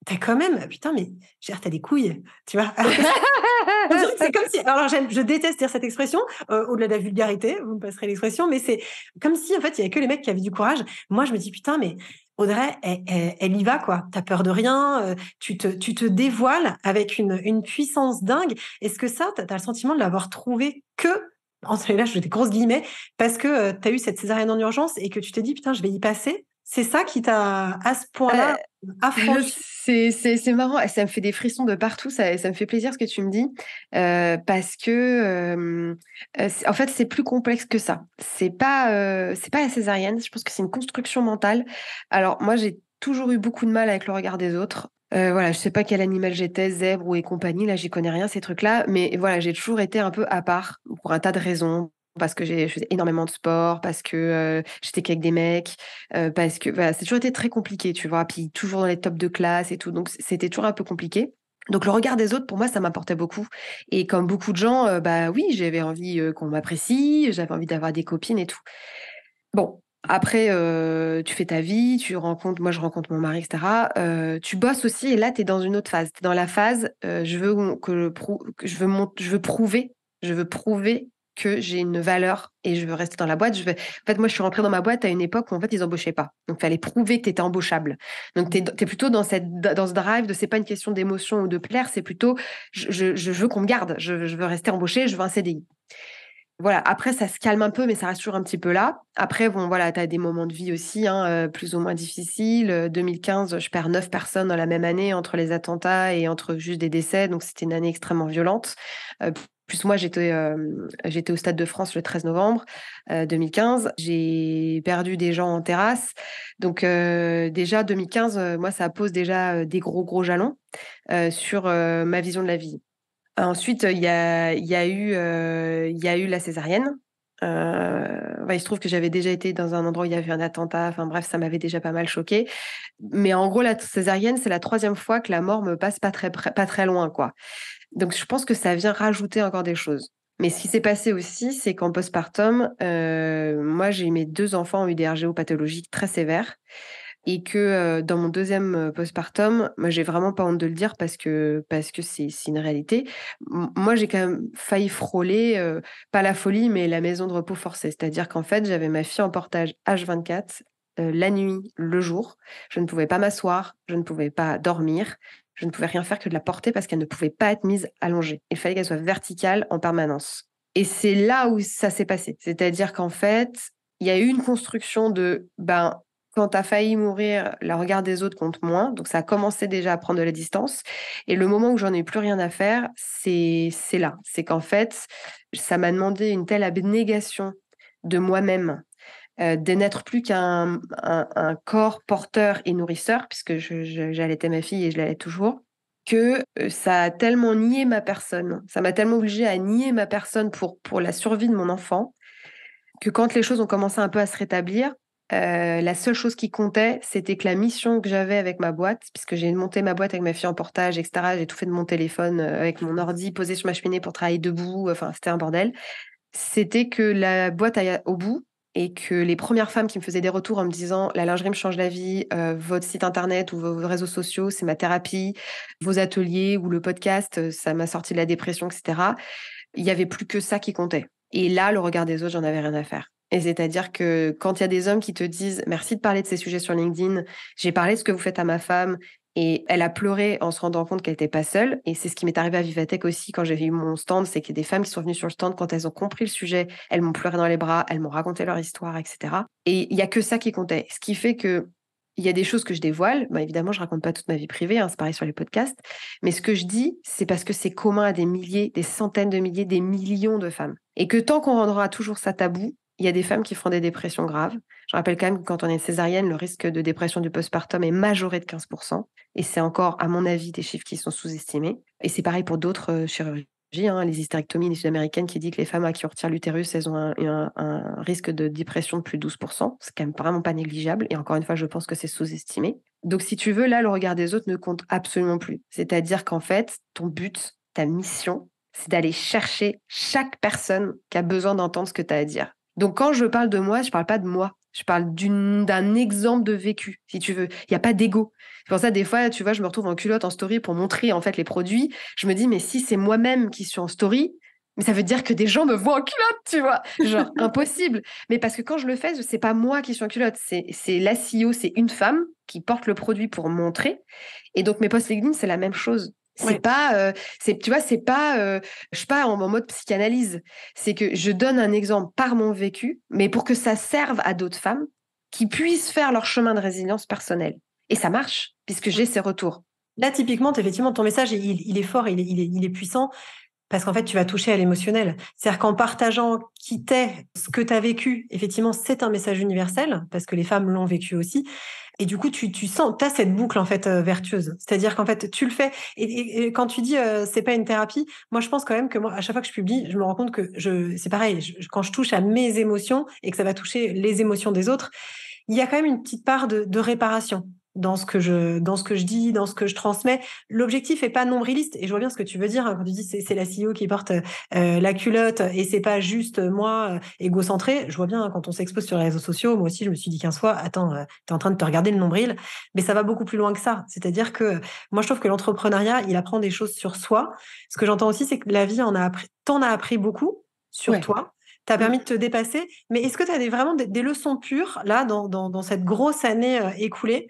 t'as quand même, putain, mais tu t'as des couilles, tu vois. *laughs* c'est comme si, alors je déteste dire cette expression, euh, au-delà de la vulgarité, vous me passerez l'expression, mais c'est comme si, en fait, il y avait que les mecs qui avaient du courage. Moi, je me dis, putain, mais Audrey, elle, y va, quoi. T'as peur de rien, euh, tu, te, tu te dévoiles avec une, une puissance dingue. Est-ce que ça, t'as as le sentiment de l'avoir trouvé que entre là, je fais des grosses guillemets, parce que euh, tu as eu cette césarienne en urgence et que tu t'es dit, putain, je vais y passer? C'est ça qui t'a, à ce point-là, c'est marrant, ça me fait des frissons de partout, ça, ça me fait plaisir ce que tu me dis, euh, parce que euh, en fait c'est plus complexe que ça. C'est pas euh, c'est pas la césarienne, je pense que c'est une construction mentale. Alors moi j'ai toujours eu beaucoup de mal avec le regard des autres. voilà, je sais pas quel animal j'étais, zèbre ou et compagnie, là j'y connais rien ces trucs-là, mais voilà j'ai toujours été un peu à part pour un tas de raisons, parce que j'ai faisais énormément de sport, parce que euh, j'étais qu'avec des mecs, parce que voilà, c'est toujours été très compliqué, tu vois. Puis toujours dans les tops de classe et tout, donc c'était toujours un peu compliqué. Donc le regard des autres, pour moi, ça m'apportait beaucoup. Et comme beaucoup de gens, bah oui, j'avais envie qu'on m'apprécie, j'avais envie d'avoir des copines et tout. Bon, après, tu fais ta vie, tu rencontres, moi je rencontre mon mari, etc. tu bosses aussi, et là, tu es dans une autre phase. Tu es dans la phase, je veux que, je veux je veux prouver, je veux prouver que j'ai une valeur et je veux rester dans la boîte. En fait, moi, je suis rentrée dans ma boîte à une époque où en fait, ils embauchaient pas. Donc, il fallait prouver que tu étais embauchable. Donc, tu es, plutôt dans, cette, dans ce drive de c'est pas une question d'émotion ou de plaire, c'est plutôt je, veux qu'on me garde, je, veux rester embauché, je veux un CDI. Voilà, après, ça se calme un peu, mais ça reste toujours un petit peu là. Après, bon, voilà, tu as des moments de vie aussi, hein, euh, plus ou moins difficiles. 2015, je perds neuf personnes dans la même année entre les attentats et entre juste des décès. Donc, c'était une année extrêmement violente. Euh, plus moi, j'étais euh, j'étais au Stade de France le 13 novembre 2015. Euh, j'ai perdu des gens en terrasse. Donc euh, déjà, 2015, moi, ça pose déjà des gros, gros jalons sur ma vision de la vie. Ensuite, il y a, y, a eu, y a eu la césarienne. il se trouve que j'avais déjà été dans un endroit où il y avait un attentat. Enfin bref, ça m'avait déjà pas mal choqué. Mais en gros, la césarienne, c'est la troisième fois que la mort me passe pas très, pas très loin. quoi. Donc, je pense que ça vient rajouter encore des choses. Mais ce qui s'est passé aussi, c'est qu'en postpartum, euh, moi, j'ai mes deux enfants ont eu des très sévères. Et que euh, dans mon deuxième euh, postpartum, moi, j'ai vraiment pas honte de le dire parce que parce que c'est une réalité. moi, j'ai quand même failli frôler, pas la folie, mais la maison de repos forcée. C'est-à-dire qu'en fait, j'avais ma fille en portage H24 la nuit, le jour. Je ne pouvais pas m'asseoir, je ne pouvais pas dormir, je ne pouvais rien faire que de la porter parce qu'elle ne pouvait pas être mise allongée. Il fallait qu'elle soit verticale en permanence. Et c'est là où ça s'est passé. C'est-à-dire qu'en fait, il y a eu une construction de, ben, quand tu as failli mourir, le regard des autres compte moins. Donc, ça a commencé déjà à prendre de la distance. Et le moment où j'en ai plus rien à faire, c'est là. C'est qu'en fait, ça m'a demandé une telle abnégation de moi-même euh, de n'être plus qu'un un, corps porteur et nourrisseur, puisque j'allaitais ma fille et je l'allais toujours, que euh, ça a tellement nié ma personne, ça m'a tellement obligé à nier ma personne pour, pour la survie de mon enfant, que quand les choses ont commencé un peu à se rétablir, euh, la seule chose qui comptait, c'était que la mission que j'avais avec ma boîte, puisque j'ai monté ma boîte avec ma fille en portage, etc., j'ai tout fait de mon téléphone avec mon ordi posé sur ma cheminée pour travailler debout, enfin, c'était un bordel. C'était que la boîte aille au bout et que les premières femmes qui me faisaient des retours en me disant la lingerie me change la vie, euh, votre site internet ou vos réseaux sociaux, c'est ma thérapie, vos ateliers ou le podcast, euh, ça m'a sorti de la dépression, etc. Il y avait plus que ça qui comptait. Et là, le regard des autres, j'en avais rien à faire. Et c'est-à-dire que quand il y a des hommes qui te disent merci de parler de ces sujets sur LinkedIn, j'ai parlé de ce que vous faites à ma femme et elle a pleuré en se rendant compte qu'elle n'était pas seule. Et c'est ce qui m'est arrivé à Vivatech aussi quand j'ai vu mon stand, c'est qu'il y a des femmes qui sont venues sur le stand, quand elles ont compris le sujet, elles m'ont pleuré dans les bras, elles m'ont raconté leur histoire, etc. Et il y a que ça qui comptait. Ce qui fait que il y a des choses que je dévoile. Bah, évidemment, je raconte pas toute ma vie privée, hein, c'est pareil sur les podcasts. Mais ce que je dis, c'est parce que c'est commun à des milliers, des centaines de milliers, des millions de femmes. Et que tant qu'on rendra toujours ça tabou, il y a des femmes qui feront des dépressions graves. Je rappelle quand même que quand on est césarienne, le risque de dépression du postpartum est majoré de 15%. Et c'est encore, à mon avis, des chiffres qui sont sous-estimés. Et c'est pareil pour d'autres euh, chirurgies. Hein, les hystérectomies les sud-américaines qui dit que les femmes à qui on retire l'utérus, elles ont un, risque de dépression de plus de 12%. C'est quand même vraiment pas négligeable. Et encore une fois, je pense que c'est sous-estimé. Donc, si tu veux, là, le regard des autres ne compte absolument plus. C'est-à-dire qu'en fait, ton but, ta mission, c'est d'aller chercher chaque personne qui a besoin d'entendre ce que tu as à dire. Donc, quand je parle de moi, je parle pas de moi. Je parle d'un exemple de vécu, si tu veux. Il n'y a pas d'ego. C'est pour ça, des fois, tu vois, je me retrouve en culotte en story pour montrer en fait les produits. Je me dis, mais si c'est moi-même qui suis en story, mais ça veut dire que des gens me voient en culotte, tu vois. Genre, *laughs* impossible. Mais parce que quand je le fais, c'est pas moi qui suis en culotte. C'est la CEO, c'est une femme qui porte le produit pour montrer. Et donc, mes posts LinkedIn, c'est la même chose. C'est pas, euh, c'est, tu vois, c'est pas, euh, je suis pas en, mode psychanalyse. C'est que je donne un exemple par mon vécu, mais pour que ça serve à d'autres femmes qui puissent faire leur chemin de résilience personnelle. Et ça marche, puisque j'ai ces retours. Là, typiquement, effectivement, ton message, il, est fort, il est, il est, il est puissant, parce qu'en fait, tu vas toucher à l'émotionnel. C'est-à-dire qu'en partageant qui t'es, ce que tu as vécu, effectivement, c'est un message universel, parce que les femmes l'ont vécu aussi. Et du coup, tu, tu sens, tu as cette boucle en fait euh, vertueuse. C'est-à-dire qu'en fait, tu le fais. Et, quand tu dis euh, c'est pas une thérapie, moi je pense quand même que moi, à chaque fois que je publie, je me rends compte que je, c'est pareil. quand je touche à mes émotions et que ça va toucher les émotions des autres, il y a quand même une petite part de, de réparation dans ce que je dans ce que je dis, dans ce que je transmets. L'objectif est pas nombriliste et je vois bien ce que tu veux dire hein, quand tu dis c'est, c'est la CEO qui porte euh, la culotte et c'est pas juste moi euh, égocentré. Je vois bien hein, quand on s'expose sur les réseaux sociaux, moi aussi je me suis dit 15 fois attends, euh, tu es en train de te regarder le nombril, mais ça va beaucoup plus loin que ça. C'est-à-dire que moi je trouve que l'entrepreneuriat, il apprend des choses sur soi. Ce que j'entends aussi c'est que la vie en a appris t'en as appris beaucoup sur toi t'as permis de te dépasser. Mais est-ce que tu as des, vraiment des, leçons pures, là, dans, dans, cette grosse année euh, écoulée,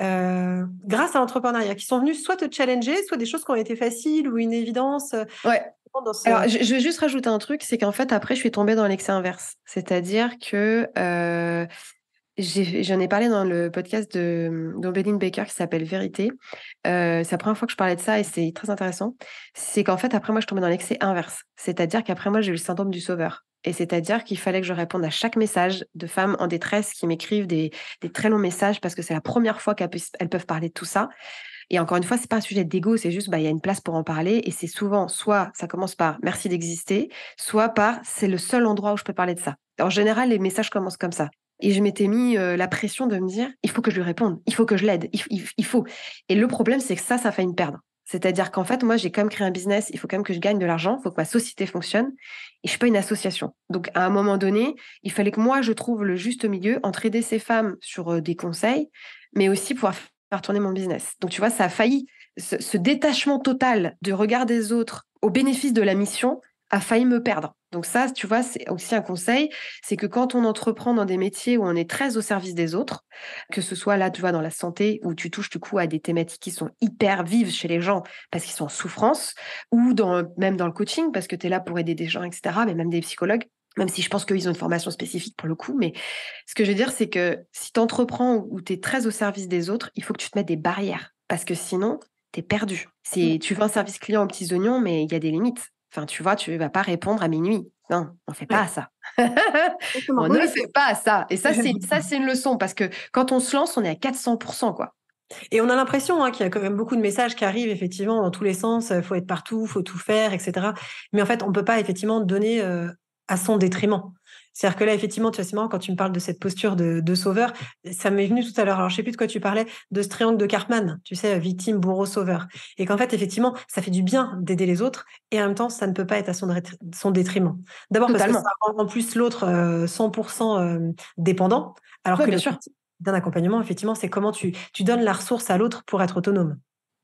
euh, grâce à l'entrepreneuriat, qui sont venues soit te challenger, soit des choses qui ont été faciles ou une évidence euh, Ouais. Alors, je, vais juste rajouter un truc, c'est qu'en fait, après, je suis tombée dans l'excès inverse. C'est-à-dire que J'en ai, parlé dans le podcast de d'Obeline Baker qui s'appelle Vérité. Euh, c'est la première fois que je parlais de ça et c'est très intéressant. C'est qu'en fait, après moi, je tombais dans l'excès inverse. C'est-à-dire qu'après moi, j'ai eu le syndrome du sauveur. Et c'est-à-dire qu'il fallait que je réponde à chaque message de femmes en détresse qui m'écrivent des, très longs messages parce que c'est la première fois qu'elles peuvent parler de tout ça. Et encore une fois, c'est pas un sujet d'ego, c'est juste, bah, y a une place pour en parler. Et c'est souvent, soit ça commence par merci d'exister, soit par c'est le seul endroit où je peux parler de ça. En général, les messages commencent comme ça. Et je m'étais mis euh, la pression de me dire, il faut que je lui réponde, il faut que je l'aide, il, faut. Et le problème, c'est que ça, ça fait une perdre. C'est-à-dire qu'en fait, moi, j'ai quand même créé un business, il faut quand même que je gagne de l'argent, il faut que ma société fonctionne. Et je suis pas une association. Donc, à un moment donné, il fallait que moi, je trouve le juste milieu entre aider ces femmes sur euh, des conseils, mais aussi pouvoir faire tourner mon business. Donc, tu vois, ça a failli, ce détachement total de regard des autres au bénéfice de la mission a failli me perdre. Donc ça, tu vois, c'est aussi un conseil, c'est que quand on entreprend dans des métiers où on est très au service des autres, que ce soit là, tu vois, dans la santé, où tu touches du coup à des thématiques qui sont hyper vives chez les gens parce qu'ils sont en souffrance, ou dans, même dans le coaching, parce que tu es là pour aider des gens, etc., mais même des psychologues, même si je pense qu'ils ont une formation spécifique pour le coup, mais ce que je veux dire, c'est que si tu entreprends où tu es très au service des autres, il faut que tu te mettes des barrières, parce que sinon, tu es perdu. C'est, mmh. tu veux un service client aux petits oignons, mais il y a des limites. Enfin, tu vois, tu ne vas pas répondre à minuit. Non, on ne fait pas ça. *laughs* on ne fait pas ça. Et ça, c'est *laughs* ça, c'est une leçon parce que quand on se lance, on est à 400%, quoi. Et on a l'impression hein, qu'il y a quand même beaucoup de messages qui arrivent effectivement dans tous les sens. Il faut être partout, il faut tout faire, etc. Mais en fait, on ne peut pas effectivement donner euh, à son détriment. C'est-à-dire que là, effectivement, tu vois, c'est marrant quand tu me parles de cette posture de, sauveur. Ça m'est venu tout à l'heure. Alors, je sais plus de quoi tu parlais, de ce triangle de Cartman, tu sais, victime, bourreau, sauveur. Et qu'en fait, effectivement, ça fait du bien d'aider les autres et en même temps, ça ne peut pas être à son, son détriment. D'abord parce que ça rend en plus l'autre 100% euh, euh, dépendant. Alors que bien sûr. d'un accompagnement, effectivement, c'est comment tu, tu donnes la ressource à l'autre pour être autonome.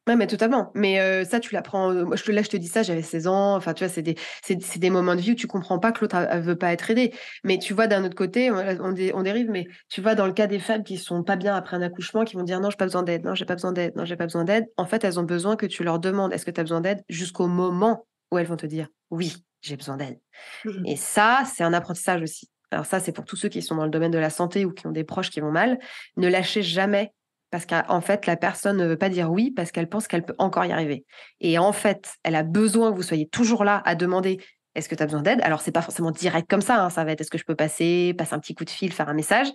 Oui, mais totalement. Mais ça, tu l'apprends. Moi, je, là, je te dis ça, j'avais 16 ans. Enfin, tu vois, c'est des, c'est, des moments de vie où tu comprends pas que l'autre ne veut pas être aidé. Mais tu vois, d'un autre côté, on, on, dérive, mais tu vois, dans le cas des femmes qui sont pas bien après un accouchement, qui vont dire non, j'ai pas besoin d'aide, non, j'ai pas besoin d'aide, non, j'ai pas besoin d'aide. En fait, elles ont besoin que tu leur demandes est-ce que tu as besoin d'aide jusqu'au moment où elles vont te dire oui, j'ai besoin d'aide. Mmh Et ça, c'est un apprentissage aussi. Alors ça, c'est pour tous ceux qui sont dans le domaine de la santé ou qui ont des proches qui vont mal. Ne lâchez jamais Parce qu'en fait, la personne ne veut pas dire oui parce qu'elle pense qu'elle peut encore y arriver. Et en fait, elle a besoin que vous soyez toujours là à demander est-ce que tu as besoin d'aide? Alors, c'est pas forcément direct comme ça. Hein. Ça va être est-ce que je peux passer, passer un petit coup de fil, faire un message?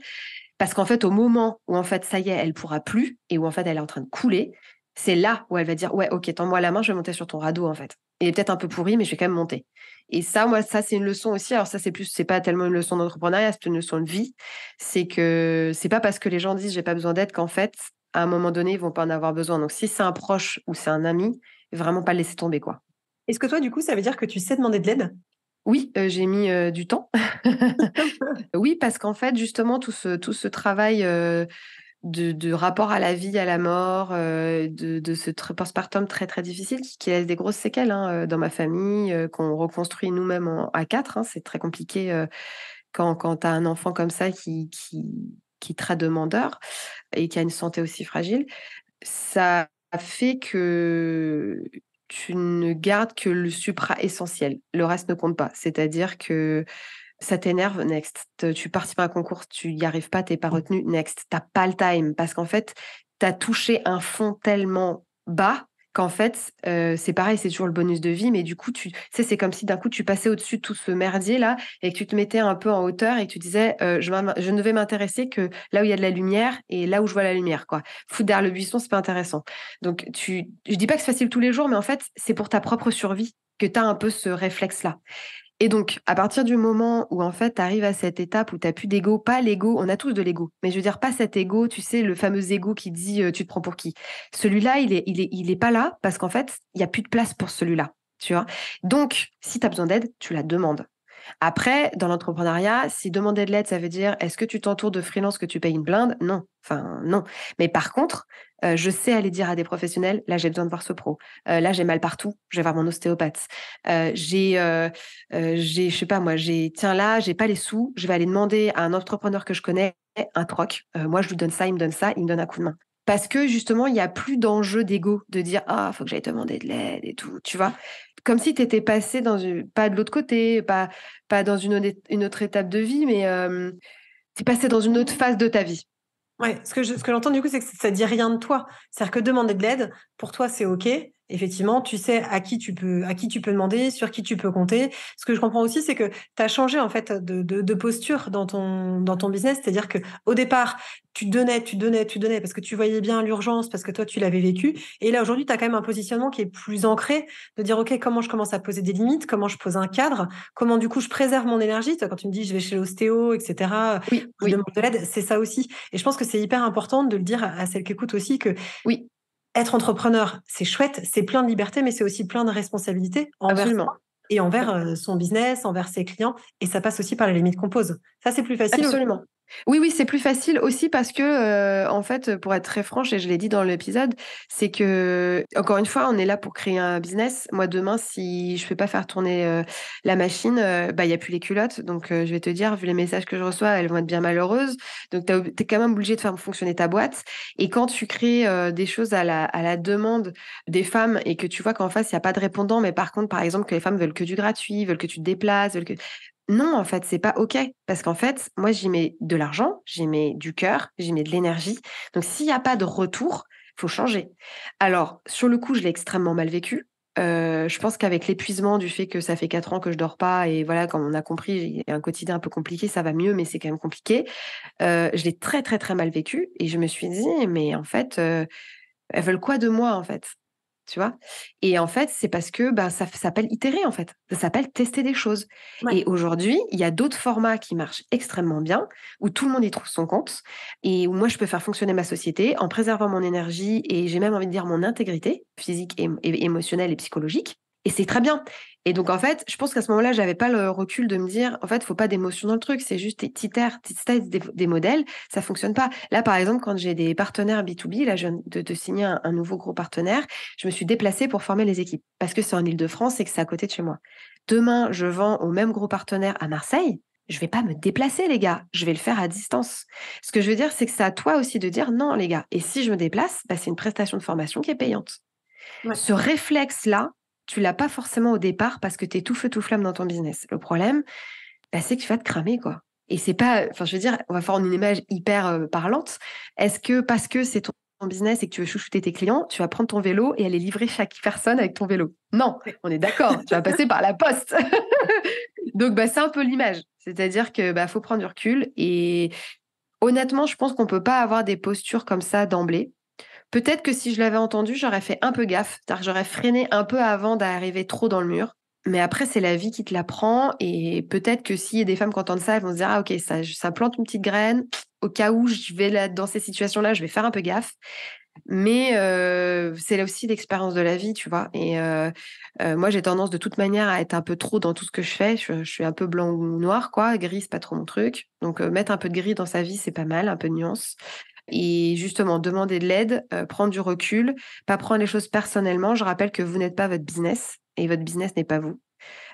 Parce qu'en fait, au moment où en fait, ça y est, elle pourra plus et où en fait, elle est en train de couler, c'est là où elle va dire ouais, ok, tends-moi la main, je vais monter sur ton radeau en fait. Il est peut-être un peu pourri, mais je vais quand même monter. Et ça, moi, ça c'est une leçon aussi. Alors ça, c'est plus, c'est pas tellement une leçon d'entrepreneuriat, c'est une leçon de vie. C'est que c'est pas parce que les gens disent j'ai pas besoin d'aide qu'en fait, à un moment donné, ils vont pas en avoir besoin. Donc si c'est un proche ou c'est un ami, vraiment pas le laisser tomber quoi. Est-ce que toi, du coup, ça veut dire que tu sais demander de l'aide? Oui, euh, j'ai mis euh, du temps. *laughs* oui, parce qu'en fait, justement, tout ce, tout ce travail euh, de, rapport à la vie, à la mort, de, ce postpartum très, très difficile qui, laisse des grosses séquelles hein, dans ma famille, qu'on reconstruit nous-mêmes à quatre. Hein. c'est très compliqué quand, quand tu as un enfant comme ça qui, qui, qui est très demandeur et qui a une santé aussi fragile. Ça fait que tu ne gardes que le supra-essentiel. Le reste ne compte pas. C'est-à-dire que ça t'énerve, next? Tu participes à un concours, tu n'y arrives pas, tu n'es pas retenu, next. Tu n'as pas le time parce qu'en fait, tu as touché un fond tellement bas qu'en fait, euh, c'est pareil, c'est toujours le bonus de vie, mais du coup, tu sais, c'est comme si d'un coup, tu passais au-dessus de tout ce merdier là et que tu te mettais un peu en hauteur et que tu disais, euh, je, je, ne vais m'intéresser que là où il y a de la lumière et là où je vois la lumière, quoi. Foutre derrière le buisson, c'est pas intéressant. Donc, tu, je dis pas que c'est facile tous les jours, mais en fait, c'est pour ta propre survie que tu as un peu ce réflexe-là. Et donc, à partir du moment où en fait, tu arrives à cette étape où tu n'as plus d'ego, pas l'ego, on a tous de l'ego, mais je veux dire, pas cet ego, tu sais, le fameux ego qui dit euh, tu te prends pour qui. Celui-là, il est, il, est, il est pas là parce qu'en fait, il n'y a plus de place pour celui-là. Tu vois Donc, si tu as besoin d'aide, tu la demandes. Après, dans l'entrepreneuriat, si demander de l'aide, ça veut dire est-ce que tu t'entoures de freelance que tu payes une blinde? Non. Enfin, non. Mais par contre, euh, je sais aller dire à des professionnels là, j'ai besoin de voir ce pro. Euh, là, j'ai mal partout, je vais voir mon ostéopathe. Euh, j'ai, j'ai, je sais pas moi, j'ai, tiens là, j'ai pas les sous, je vais aller demander à un entrepreneur que je connais un troc. moi, je lui donne ça, il me donne ça, il me donne un coup de main parce que justement, il n'y a plus d'enjeu d'ego, de dire ah, faut que j'aille demander de l'aide et tout, tu vois? Comme si tu étais passé dans une, pas de l'autre côté, pas, pas dans une, une autre étape de vie, mais euh, tu es passé dans une autre phase de ta vie. Ouais, ce que, que j'entends du coup, c'est que ça dit rien de toi. C'est-à-dire que demander de l'aide, pour toi, c'est OK effectivement, tu sais à qui tu peux, à qui tu peux demander, sur qui tu peux compter. Ce que je comprends aussi, c'est que tu as changé en fait de, de, posture dans ton, dans ton business. C'est-à-dire que au départ, tu donnais, tu donnais, tu donnais parce que tu voyais bien l'urgence, parce que toi, tu l'avais vécu. Et là, aujourd'hui, tu as quand même un positionnement qui est plus ancré de dire, OK, comment je commence à poser des limites, comment je pose un cadre, comment du coup je préserve mon énergie? Quand tu me dis, je vais chez l'ostéo, etc., oui, je demande de l'aide, c'est ça aussi. Et je pense que c'est hyper important de le dire à celles qui écoutent aussi que oui, être entrepreneur, c'est chouette, c'est plein de liberté, mais c'est aussi plein de responsabilités envers et envers euh, son business, envers ses clients. Et ça passe aussi par les limites qu'on pose. Ça, c'est plus facile. Absolument. Oui, oui, c'est plus facile aussi parce que, en fait, pour être très franche, et je l'ai dit dans l'épisode, c'est que, encore une fois, on est là pour créer un business. Moi, demain, si je ne fais pas faire tourner la machine, bah, il n'y a plus les culottes. Donc, je vais te dire, vu les messages que je reçois, elles vont être bien malheureuses. Donc, tu es quand même obligé de faire fonctionner ta boîte. Et quand tu crées des choses à la, à la demande des femmes et que tu vois qu'en face, il n'y a pas de répondant, mais par contre, par exemple, que les femmes veulent que du gratuit, veulent que tu te déplaces, veulent que non, en fait, c'est pas OK. Parce qu'en fait, moi, j'y mets de l'argent, j'y mets du cœur, j'y mets de l'énergie. Donc, s'il n'y a pas de retour, il faut changer. Alors, sur le coup, je l'ai extrêmement mal vécu. Euh, je pense qu'avec l'épuisement du fait que ça fait quatre ans que je dors pas et voilà, comme on a compris, j'ai un quotidien un peu compliqué, ça va mieux, mais c'est quand même compliqué. Euh, je l'ai très très très mal vécu et je me suis dit, mais en fait, euh, elles veulent quoi de moi en fait? Tu vois? Et en fait, c'est parce que bah, ça, s'appelle itérer, en fait. Ça s'appelle tester des choses. Et aujourd'hui, il y a d'autres formats qui marchent extrêmement bien, où tout le monde y trouve son compte, et où moi, je peux faire fonctionner ma société en préservant mon énergie et j'ai même envie de dire mon intégrité physique, et émotionnelle et psychologique. Et c'est très bien. Et donc, en fait, je pense qu'à ce moment-là, j'avais pas le recul de me dire, en fait, faut pas d'émotion dans le truc. C'est juste titères, des, des modèles. Ça fonctionne pas. Là, par exemple, quand j'ai des partenaires B2B, là, je viens de, signer un, nouveau gros partenaire, je me suis déplacée pour former les équipes parce que c'est en Ile-de-France et que c'est à côté de chez moi. Demain, je vends au même gros partenaire à Marseille. Je vais pas me déplacer, les gars. Je vais le faire à distance. Ce que je veux dire, c'est que c'est à toi aussi de dire non, les gars. Et si je me déplace, bah, c'est une prestation de formation qui est payante. Ce réflexe-là, tu l'as pas forcément au départ parce que tu es tout feu tout flamme dans ton business. Le problème, bah, c'est que tu vas te cramer quoi. Et c'est pas, enfin je veux dire, on va faire une image hyper euh, parlante. Est-ce que parce que c'est ton business et que tu veux chouchouter tes clients, tu vas prendre ton vélo et aller livrer chaque personne avec ton vélo? Non, on est d'accord, tu vas passer par la poste. *laughs* Donc, bah, c'est un peu l'image. C'est-à-dire que bah, faut prendre du recul. Et honnêtement, je pense qu'on ne peut pas avoir des postures comme ça d'emblée. Peut-être que si je l'avais entendu, j'aurais fait un peu gaffe, j'aurais freiné un peu avant d'arriver trop dans le mur. Mais après, c'est la vie qui te l'apprend. Et peut-être que s'il y a des femmes qui entendent ça, elles vont se dire Ah, ok, ça, ça plante une petite graine. Au cas où je vais là, dans ces situations-là, je vais faire un peu gaffe. Mais euh, c'est là aussi l'expérience de la vie, tu vois. Et euh, euh, moi, j'ai tendance de toute manière à être un peu trop dans tout ce que je fais. Je, suis un peu blanc ou noir, quoi. Gris, c'est pas trop mon truc. Donc, mettre un peu de gris dans sa vie, c'est pas mal, un peu de nuance. Et justement, demander de l'aide, prendre du recul, pas prendre les choses personnellement. Je rappelle que vous n'êtes pas votre business et votre business n'est pas vous.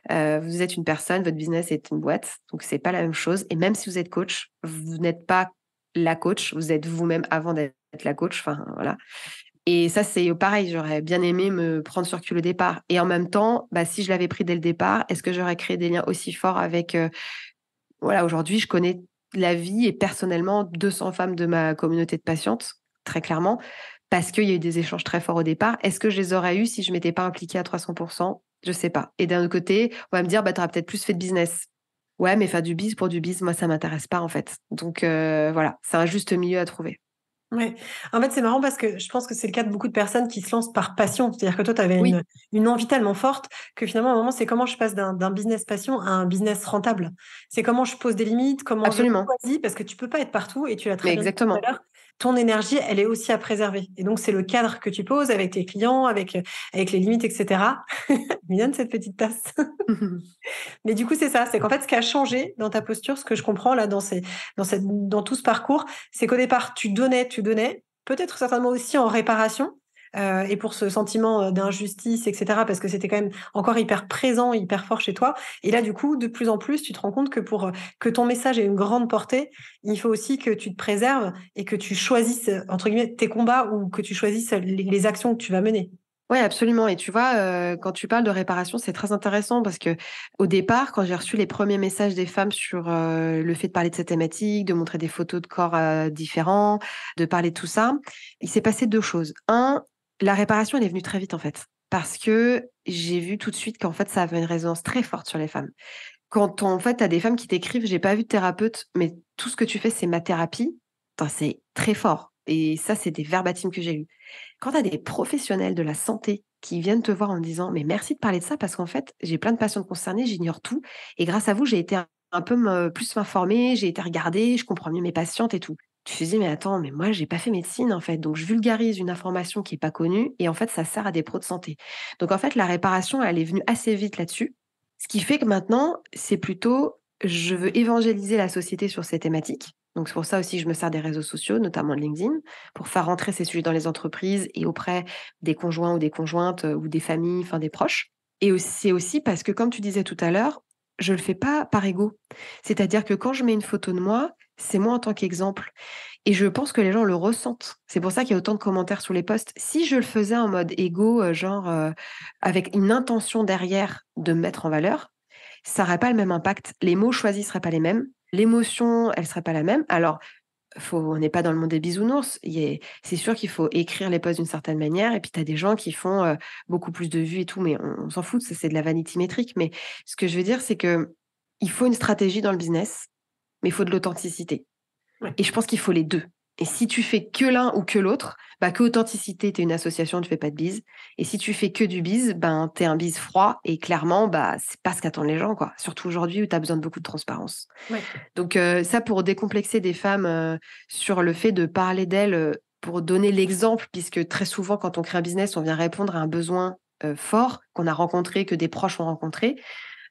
vous êtes une personne, votre business est une boîte, donc c'est pas la même chose. Et même si vous êtes coach, vous n'êtes pas la coach, vous êtes vous-même avant d'être la coach. Enfin, voilà. Et ça, c'est pareil, j'aurais bien aimé me prendre sur cul au départ. Et en même temps, bah, si je l'avais pris dès le départ, est-ce que j'aurais créé des liens aussi forts avec. voilà, aujourd'hui, je connais la vie et personnellement 200 femmes de ma communauté de patientes, très clairement, parce qu'il y a eu des échanges très forts au départ. Est-ce que je les aurais eus si je m'étais pas impliquée à 300% Je sais pas. Et d'un autre côté, on va me dire, bah, tu peut-être plus fait de business. Ouais, mais faire du biz pour du biz, moi, ça m'intéresse pas, en fait. Donc, euh, voilà, c'est un juste milieu à trouver. Ouais. En fait, c'est marrant parce que je pense que c'est le cas de beaucoup de personnes qui se lancent par passion. C'est-à-dire que toi, tu avais une, une, envie tellement forte que finalement, à un moment, c'est comment je passe d'un business passion à un business rentable. C'est comment je pose des limites, comment Absolument. je choisis, parce que tu peux pas être partout et tu l'as très bien exactement. tout à l'heure ton énergie, elle est aussi à préserver. Et donc, c'est le cadre que tu poses avec tes clients, avec, avec les limites, etc. *laughs* Mignonne cette petite tasse. *laughs* Mais du coup, c'est ça. C'est qu'en fait, ce qui a changé dans ta posture, ce que je comprends là dans, ces, dans, cette, dans tout ce parcours, c'est qu'au départ, tu donnais, tu donnais, peut-être certainement aussi en réparation. Euh, et pour ce sentiment euh, d'injustice, etc., parce que c'était quand même encore hyper présent, hyper fort chez toi. Et là, du coup, de plus en plus, tu te rends compte que pour euh, que ton message ait une grande portée, il faut aussi que tu te préserves et que tu choisisses, entre guillemets, tes combats ou que tu choisisses les, actions que tu vas mener. Oui, absolument. Et tu vois, quand tu parles de réparation, c'est très intéressant parce que au départ, quand j'ai reçu les premiers messages des femmes sur le fait de parler de cette thématique, de montrer des photos de corps différents, de parler de tout ça, il s'est passé deux choses. Un, la réparation, elle est venue très vite en fait, parce que j'ai vu tout de suite qu'en fait, ça avait une résonance très forte sur les femmes. Quand en fait, tu as des femmes qui t'écrivent, j'ai pas vu de thérapeute, mais tout ce que tu fais, c'est ma thérapie, c'est très fort. Et ça, c'est des verbatims que j'ai eus. Quand tu as des professionnels de la santé qui viennent te voir en disant, mais merci de parler de ça, parce qu'en fait, j'ai plein de patients concernés, j'ignore tout, et grâce à vous, j'ai été un peu plus m'informer, j'ai été regarder, je comprends mieux mes patientes et tout tu te dis, mais attends, mais moi, j'ai pas fait médecine, en fait. Donc, je vulgarise une information qui est pas connue et en fait, ça sert à des pros de santé. Donc, en fait, la réparation, elle est venue assez vite là-dessus. Ce qui fait que maintenant, c'est plutôt, je veux évangéliser la société sur ces thématiques. Donc, c'est pour ça aussi que je me sers des réseaux sociaux, notamment de LinkedIn, pour faire rentrer ces sujets dans les entreprises et auprès des conjoints ou des conjointes ou des familles, enfin des proches. Et c'est aussi parce que, comme tu disais tout à l'heure, je le fais pas par ego. C'est-à-dire que quand je mets une photo de moi, c'est moi en tant qu'exemple. Et je pense que les gens le ressentent. C'est pour ça qu'il y a autant de commentaires sous les posts. Si je le faisais en mode ego, euh, genre euh, avec une intention derrière de me mettre en valeur, ça n'aurait pas le même impact. Les mots choisis ne seraient pas les mêmes. L'émotion, elle ne serait pas la même. Alors, faut, on n'est pas dans le monde des bisounours. C'est sûr qu'il faut écrire les posts d'une certaine manière. Et puis, tu as des gens qui font euh, beaucoup plus de vues et tout, mais on, s'en fout, c'est de la vanité métrique. Mais ce que je veux dire, c'est que il faut une stratégie dans le business mais il faut de l'authenticité. Et je pense qu'il faut les deux. Et si tu fais que l'un ou que l'autre, bah, que authenticité, tu es une association, tu fais pas de bise. Et si tu fais que du bise, ben, tu es un bise froid. Et clairement, bah, c'est pas ce qu'attendent les gens, quoi. Surtout aujourd'hui où tu as besoin de beaucoup de transparence. Donc, euh, ça, pour décomplexer des femmes euh, sur le fait de parler d'elles, euh, pour donner l'exemple, puisque très souvent, quand on crée un business, on vient répondre à un besoin fort qu'on a rencontré, que des proches ont rencontré.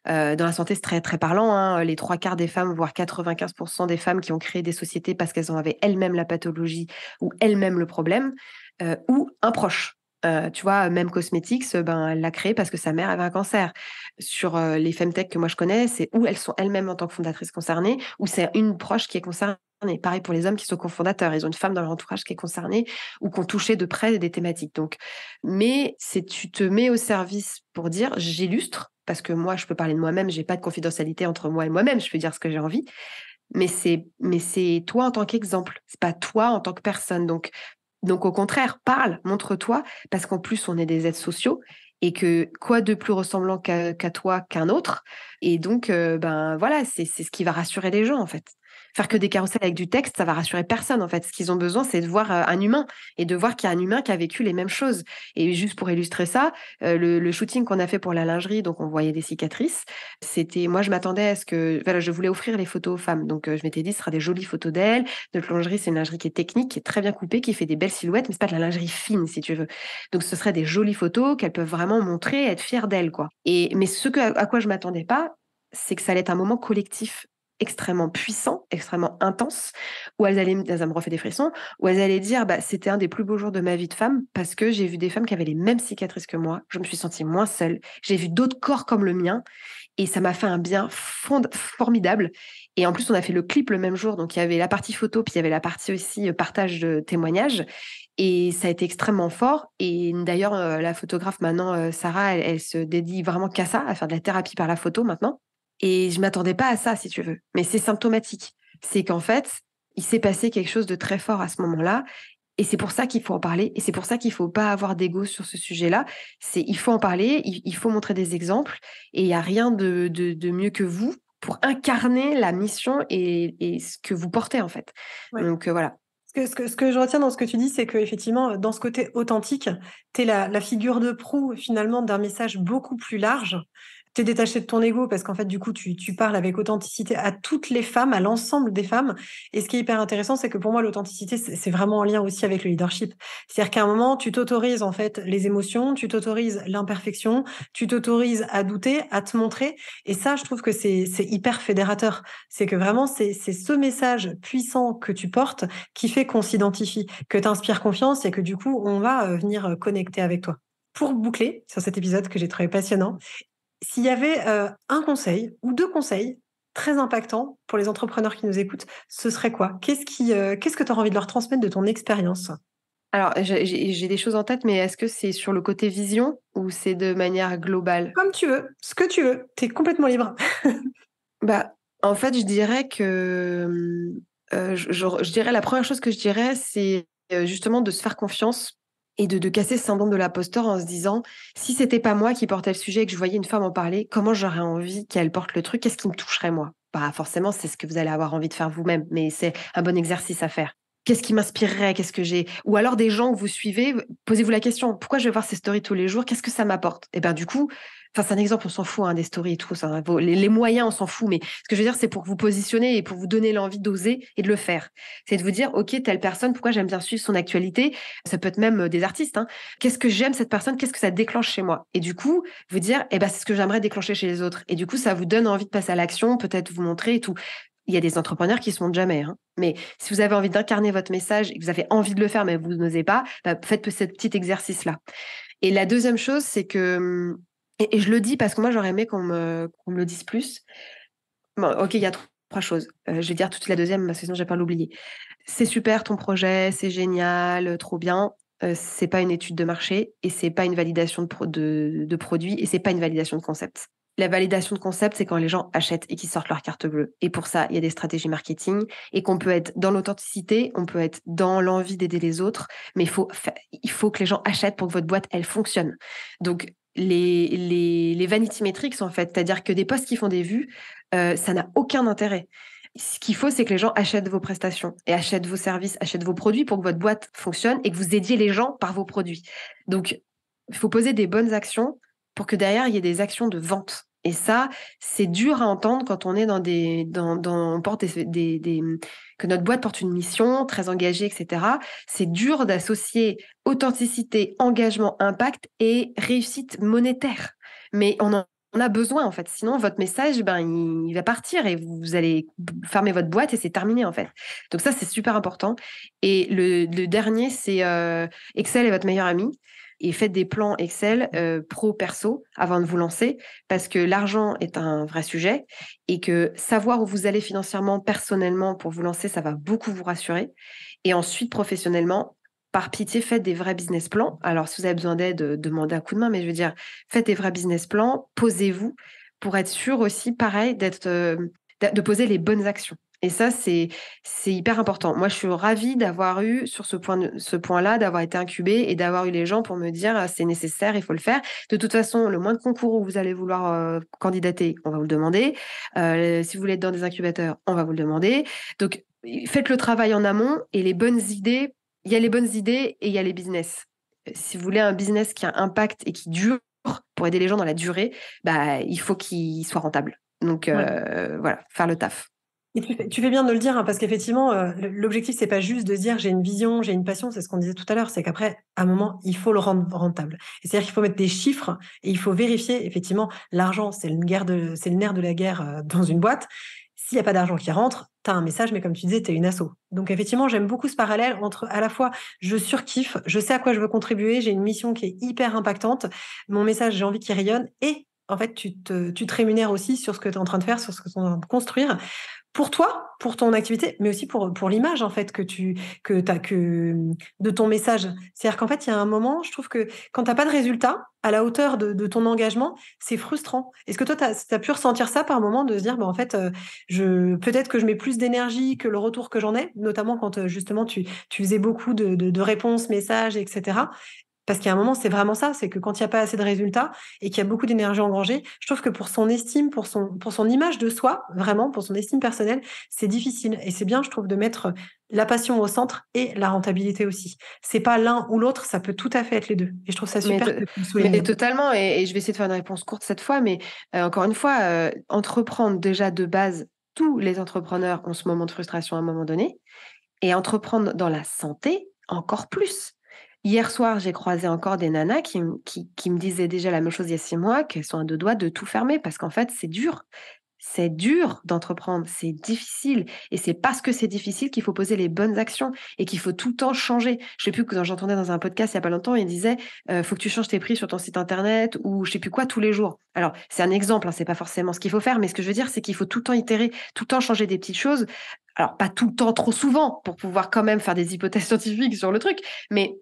Dans la santé, c'est très, très parlant. Hein. Les trois quarts des femmes, voire 95% des femmes qui ont créé des sociétés parce qu'elles en avaient elles-mêmes la pathologie ou elles-mêmes le problème, ou un proche. Tu vois, même Cosmetics, ben, elle l'a créé parce que sa mère avait un cancer. Sur les femtech que moi je connais, c'est où elles sont elles-mêmes en tant que fondatrices concernées, ou c'est une proche qui est concernée. Pareil pour les hommes qui sont cofondateurs, ils ont une femme dans leur entourage qui est concernée ou qui ont touché de près des thématiques. Donc, mais c'est tu te mets au service pour dire j'illustre parce que moi, je peux parler de moi-même, j'ai pas de confidentialité entre moi et moi-même, je peux dire ce que j'ai envie. Mais c'est, mais c'est toi en tant qu'exemple, c'est pas toi en tant que personne. Donc, Donc au contraire, parle, montre-toi, parce qu'en plus on est des êtres sociaux et que quoi de plus ressemblant qu'à toi qu'un autre? Et donc, euh, ben voilà, c'est ce qui va rassurer les gens en fait faire que des carousels avec du texte, ça va rassurer personne en fait. Ce qu'ils ont besoin, c'est de voir euh, un humain et de voir qu'il y a un humain qui a vécu les mêmes choses. Et juste pour illustrer ça, euh, le, shooting qu'on a fait pour la lingerie, donc on voyait des cicatrices. C'était, moi, je m'attendais à ce que, voilà, je voulais offrir les photos aux femmes. Donc euh, je m'étais dit, ce sera des jolies photos d'elles. Notre lingerie, c'est une lingerie qui est technique, qui est très bien coupée, qui fait des belles silhouettes, mais c'est pas de la lingerie fine, si tu veux. Donc ce serait des jolies photos qu'elles peuvent vraiment montrer, être fières d'elles, quoi. Et mais ce à quoi je m'attendais pas, c'est que ça allait être un moment collectif extrêmement puissant, extrêmement intense, où elles allaient, me refait des frissons, où elles allaient dire, bah, c'était un des plus beaux jours de ma vie de femme parce que j'ai vu des femmes qui avaient les mêmes cicatrices que moi. Je me suis sentie moins seule. J'ai vu d'autres corps comme le mien et ça m'a fait un bien formidable. Et en plus, on a fait le clip le même jour, donc il y avait la partie photo, puis il y avait la partie aussi euh, partage de témoignages. Et ça a été extrêmement fort. Et d'ailleurs, euh, la photographe maintenant, euh, Sarah, elle, elle se dédie vraiment qu'à ça, à faire de la thérapie par la photo maintenant. Et je m'attendais pas à ça, si tu veux. Mais c'est symptomatique. C'est qu'en fait, il s'est passé quelque chose de très fort à ce moment-là. Et c'est pour ça qu'il faut en parler. Et c'est pour ça qu'il faut pas avoir d'ego sur ce sujet-là. C'est, il faut en parler, il, faut montrer des exemples. Et il n'y a rien de, de, mieux que vous pour incarner la mission et, et, ce que vous portez, en fait. Donc, euh, voilà. Ce que, ce, que, ce que, je retiens dans ce que tu dis, c'est qu'effectivement, dans ce côté authentique, tu es la, la, figure de proue, finalement, d'un message beaucoup plus large t'es détaché de ton ego parce qu'en fait, du coup, tu, tu, parles avec authenticité à toutes les femmes, à l'ensemble des femmes. Et ce qui est hyper intéressant, c'est que pour moi, l'authenticité, c'est vraiment en lien aussi avec le leadership. C'est-à-dire qu'à un moment, tu t'autorises en fait les émotions, tu t'autorises l'imperfection, tu t'autorises à douter, à te montrer. Et ça, je trouve que c'est hyper fédérateur. C'est que vraiment, c'est ce message puissant que tu portes qui fait qu'on s'identifie, que tu inspires confiance et que du coup, on va euh, venir euh, connecter avec toi pour boucler sur cet épisode que j'ai trouvé passionnant, s'il y avait euh, un conseil ou deux conseils très impactants pour les entrepreneurs qui nous écoutent, ce serait quoi? Qu'est-ce qui, euh, qu'est-ce que tu auras envie de leur transmettre de ton expérience? Alors, j'ai des choses en tête, mais est-ce que c'est sur le côté vision ou c'est de manière globale? Comme tu veux, ce que tu veux, tu es complètement libre. *laughs* bah, en fait, je dirais que euh, je, je, dirais la première chose que je dirais, c'est justement de se faire confiance et de, de casser ce syndrome de l'imposteur en se disant si c'était pas moi qui portais le sujet et que je voyais une femme en parler, comment j'aurais envie qu'elle porte le truc? Qu'est-ce qui me toucherait moi? Bah forcément, c'est ce que vous allez avoir envie de faire vous-même, mais c'est un bon exercice à faire. Qu'est-ce qui m'inspirerait? Qu'est-ce que j'ai? Ou alors des gens que vous suivez, posez-vous la question pourquoi je vais voir ces stories tous les jours? Qu'est-ce que ça m'apporte? Et ben du coup, Enfin, c'est un exemple, on s'en fout hein, des stories et tout. Ça, les, moyens, on s'en fout. Mais ce que je veux dire, c'est pour vous positionner et pour vous donner l'envie d'oser et de le faire. C'est de vous dire, OK, telle personne, pourquoi j'aime bien suivre son actualité? Ça peut être même euh, des artistes. Hein. Qu'est-ce que j'aime cette personne? Qu'est-ce que ça déclenche chez moi? Et du coup, vous dire, eh ben, c'est ce que j'aimerais déclencher chez les autres. Et du coup, ça vous donne envie de passer à l'action, peut-être vous montrer et tout. Il y a des entrepreneurs qui se montrent jamais. Hein. Mais si vous avez envie d'incarner votre message et que vous avez envie de le faire, mais vous n'osez pas, bah, faites ce petit exercice-là. Et la deuxième chose, c'est que et, je le dis parce que moi, j'aurais aimé qu'on me, le dise plus. Bon, ok, il y a trois choses. Euh, je vais dire toute la deuxième, parce que sinon, je vais pas l'oublier. C'est super ton projet, c'est génial, trop bien. Euh, c'est pas une étude de marché et c'est pas une validation de, de, de produit et c'est pas une validation de concept. La validation de concept, c'est quand les gens achètent et qu'ils sortent leur carte bleue. Et pour ça, il y a des stratégies marketing et qu'on peut être dans l'authenticité, on peut être dans l'envie d'aider les autres, mais il faut, faut que les gens achètent pour que votre boîte, elle fonctionne. Donc, les vanity metrics, en fait. C'est-à-dire que des posts qui font des vues, euh, ça n'a aucun intérêt. Ce qu'il faut, c'est que les gens achètent vos prestations et achètent vos services, achètent vos produits pour que votre boîte fonctionne et que vous aidiez les gens par vos produits. Donc, il faut poser des bonnes actions pour que derrière, il y ait des actions de vente. Et ça, c'est dur à entendre quand on est dans des, dans, on porte des, des, que notre boîte porte une mission très engagée, etc. C'est dur d'associer authenticité, engagement, impact et réussite monétaire. Mais on en a besoin en fait. Sinon, votre message, ben, il, va partir et vous allez fermer votre boîte et c'est terminé en fait. Donc ça, c'est super important. Et le, le dernier, c'est euh, Excel est votre meilleur ami et faites des plans Excel euh, pro-perso avant de vous lancer parce que l'argent est un vrai sujet et que savoir où vous allez financièrement, personnellement pour vous lancer, ça va beaucoup vous rassurer. Et ensuite, professionnellement, par pitié, faites des vrais business plans. Alors, si vous avez besoin d'aide, demandez un coup de main, mais je veux dire, faites des vrais business plans, posez-vous pour être sûr aussi, pareil, d'être, euh, de poser les bonnes actions. Et ça, c'est hyper important. Moi, je suis ravie d'avoir eu sur ce point ce point-là, d'avoir été incubée et d'avoir eu les gens pour me dire c'est nécessaire, il faut le faire. De toute façon, le moins de concours où vous allez vouloir euh, candidater, on va vous le demander. Euh, si vous voulez être dans des incubateurs, on va vous le demander. Donc, faites le travail en amont et les bonnes idées. Il y a les bonnes idées et il y a les business. Si vous voulez un business qui a un impact et qui dure pour aider les gens dans la durée, bah, il faut qu'il soit rentable. Donc euh, voilà, faire le taf. Et tu, fais, bien de le dire, hein, parce qu'effectivement, euh, l'objectif, c'est pas juste de dire j'ai une vision, j'ai une passion, c'est ce qu'on disait tout à l'heure, c'est qu'après, à un moment, il faut le rendre rentable. C'est-à-dire qu'il faut mettre des chiffres et il faut vérifier, effectivement, l'argent, c'est le nerf de la guerre euh, dans une boîte. S'il n'y a pas d'argent qui rentre, tu as un message, mais comme tu disais, tu es une asso. Donc effectivement, j'aime beaucoup ce parallèle entre à la fois je surkiffe, je sais à quoi je veux contribuer, j'ai une mission qui est hyper impactante, mon message, j'ai envie qu'il rayonne, et en fait, tu te, tu te rémunères aussi sur ce que tu es en train de faire, sur ce que tu es en train de construire pour toi, pour ton activité, mais aussi pour, l'image en fait que tu que de ton message. C'est-à-dire qu'en fait, il y a un moment, je trouve que quand tu n'as pas de résultat à la hauteur de, ton engagement, c'est frustrant. Est-ce que toi, tu as, pu ressentir ça par moment de se dire, bah, en fait, euh, peut-être que je mets plus d'énergie que le retour que j'en ai, notamment quand euh, justement tu, tu faisais beaucoup de réponses, messages, etc. Parce qu'il y a un moment, c'est vraiment ça, c'est que quand il n'y a pas assez de résultats et qu'il y a beaucoup d'énergie engrangée, je trouve que pour son estime, pour son, pour son image de soi, vraiment, pour son estime personnelle, c'est difficile. Et c'est bien, je trouve, de mettre la passion au centre et la rentabilité aussi. C'est pas l'un ou l'autre, ça peut tout à fait être les deux. Et je trouve ça super. Mais, totalement. Et, je vais essayer de faire une réponse courte cette fois, mais euh, encore une fois, euh, entreprendre déjà de base, tous les entrepreneurs ont ce moment de frustration à un moment donné, et entreprendre dans la santé encore plus. Hier soir, j'ai croisé encore des nanas qui, me disaient déjà la même chose il y a six mois, qu'elles sont à deux doigts de tout fermer parce qu'en fait, c'est dur. C'est dur d'entreprendre, c'est difficile. Et c'est parce que c'est difficile qu'il faut poser les bonnes actions et qu'il faut tout le temps changer. Je sais plus que j'entendais dans un podcast il y a pas longtemps, il disait euh, faut que tu changes tes prix sur ton site internet ou je sais plus quoi tous les jours. Alors c'est un exemple, hein, c'est pas forcément ce qu'il faut faire, mais ce que je veux dire c'est qu'il faut tout le temps itérer, tout le temps changer des petites choses. Alors pas tout le temps, trop souvent pour pouvoir quand même faire des hypothèses *laughs* scientifiques sur le truc, mais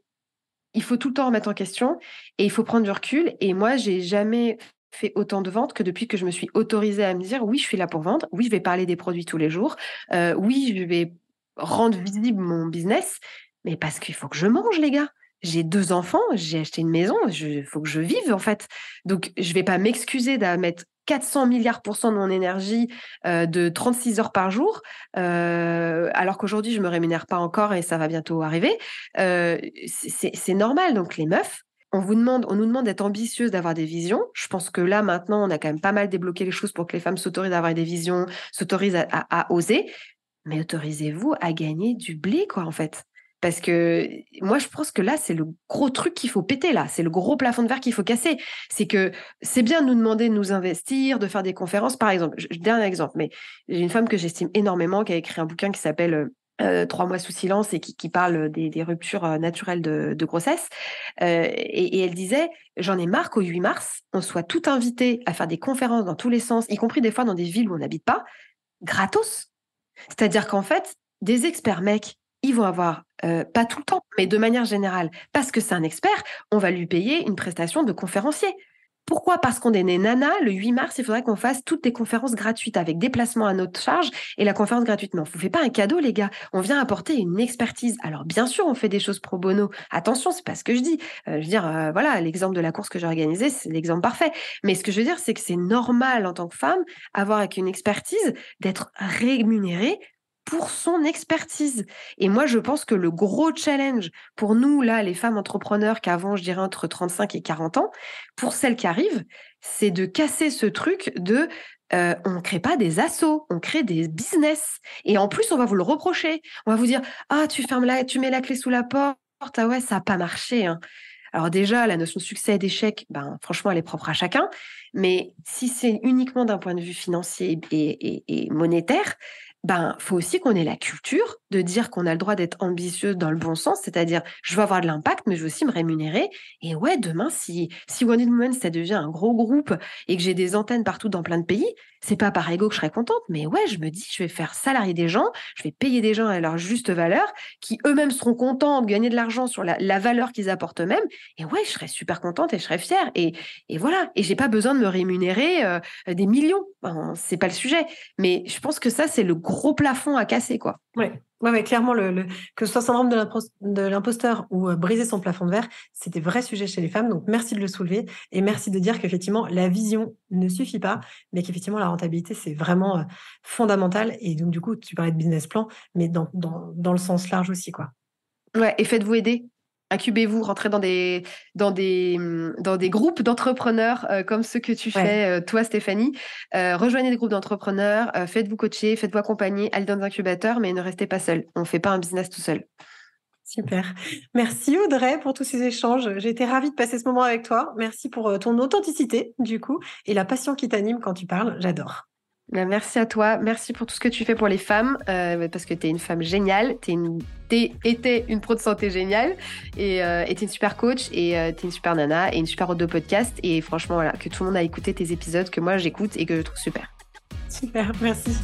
il faut tout le temps remettre en question et il faut prendre du recul. Et moi, j'ai jamais fait autant de ventes que depuis que je me suis autorisée à me dire oui, je suis là pour vendre, oui, je vais parler des produits tous les jours, euh, oui, je vais rendre visible mon business, mais parce qu'il faut que je mange, les gars. J'ai deux enfants, j'ai acheté une maison, il faut que je vive en fait. Donc, je vais pas m'excuser de mettre 400 milliards pour cent de mon énergie euh, de 36 heures par jour, euh, alors qu'aujourd'hui, je me rémunère pas encore et ça va bientôt arriver. Euh, c'est normal. Donc, les meufs, on vous demande, on nous demande d'être ambitieuses, d'avoir des visions. Je pense que là, maintenant, on a quand même pas mal débloqué les choses pour que les femmes s'autorisent à avoir des visions, s'autorisent à oser. Mais autorisez-vous à gagner du blé, quoi, en fait. Parce que moi, je pense que là, c'est le gros truc qu'il faut péter, là. C'est le gros plafond de verre qu'il faut casser. C'est que c'est bien de nous demander de nous investir, de faire des conférences. Par exemple, dernier exemple, mais j'ai une femme que j'estime énormément qui a écrit un bouquin qui s'appelle euh, euh, Trois mois sous silence et qui, parle des, ruptures euh, naturelles de, grossesse. et, elle disait, j'en ai marre qu'au 8 mars, on soit tout invité à faire des conférences dans tous les sens, y compris des fois dans des villes où on n'habite pas, gratos. C'est-à-dire qu'en fait, des experts mecs ils vont avoir, euh, pas tout le temps, mais de manière générale, parce que c'est un expert, on va lui payer une prestation de conférencier. Pourquoi? Parce qu'on est né nana, le 8 mars, il faudrait qu'on fasse toutes les conférences gratuites avec déplacement à notre charge et la conférence gratuitement. On ne fait pas un cadeau, les gars. On vient apporter une expertise. Alors, bien sûr, on fait des choses pro bono. Attention, c'est pas ce que je dis. Euh, je veux dire, euh, voilà, l'exemple de la course que j'ai organisée, c'est l'exemple parfait. Mais ce que je veux dire, c'est que c'est normal en tant que femme, avoir avec une expertise, d'être rémunérée pour son expertise. Et moi, je pense que le gros challenge pour nous, là, les femmes entrepreneurs qui avons, je dirais, entre 35 et 40 ans, pour celles qui arrivent, c'est de casser ce truc de euh, on ne crée pas des assos, on crée des business. Et en plus, on va vous le reprocher. On va vous dire Ah, tu fermes la, tu mets la clé sous la porte. Ah ouais, ça n'a pas marché. Hein. Alors déjà, la notion de succès et d'échec, ben, franchement, elle est propre à chacun. Mais si c'est uniquement d'un point de vue financier et monétaire, ben, faut aussi qu'on ait la culture de dire qu'on a le droit d'être ambitieux dans le bon sens, c'est-à-dire je veux avoir de l'impact, mais je veux aussi me rémunérer. Et ouais, demain, si, si One Woman, ça devient un gros groupe et que j'ai des antennes partout dans plein de pays, c'est pas par ego que je serais contente, mais ouais, je me dis, je vais faire salarier des gens, je vais payer des gens à leur juste valeur, qui eux-mêmes seront contents de gagner de l'argent sur la, valeur qu'ils apportent eux-mêmes. Et ouais, je serais super contente et je serais fière. Et, et voilà. Et j'ai pas besoin de me rémunérer euh, des millions. c'est pas le sujet. Mais je pense que ça, c'est le plafond à casser, quoi. Ouais. Ouais, clairement, le, que ce soit syndrome de l'imposteur ou euh, briser son plafond de verre, c'est des vrais sujets chez les femmes. Donc, merci de le soulever et merci de dire qu'effectivement, la vision ne suffit pas, mais qu'effectivement, la rentabilité, c'est vraiment euh, fondamental. Et donc, du coup, tu parlais de business plan, mais dans, dans, dans le sens large aussi, quoi. Ouais, et faites-vous aider incubez-vous, rentrez dans des, dans des, dans des groupes d'entrepreneurs euh, comme ceux que tu fais, euh, toi, Stéphanie. Euh, rejoignez des groupes d'entrepreneurs, faites-vous coacher, faites-vous accompagner, allez dans des incubateurs, mais ne restez pas seul. On ne fait pas un business tout seul. Super. Merci Audrey pour tous ces échanges. J'ai été ravie de passer ce moment avec toi. Merci pour ton authenticité, du coup, et la passion qui t'anime quand tu parles. J'adore. Bah, merci à toi. Merci pour tout ce que tu fais pour les femmes, euh, parce que tu es une femme géniale, tu une, étais une pro de santé géniale, et euh, tu es une super coach, et euh, tu es une super nana, et une super audio podcast. Et franchement, voilà, que tout le monde a écouté tes épisodes, que moi j'écoute et que je trouve super. Super, merci.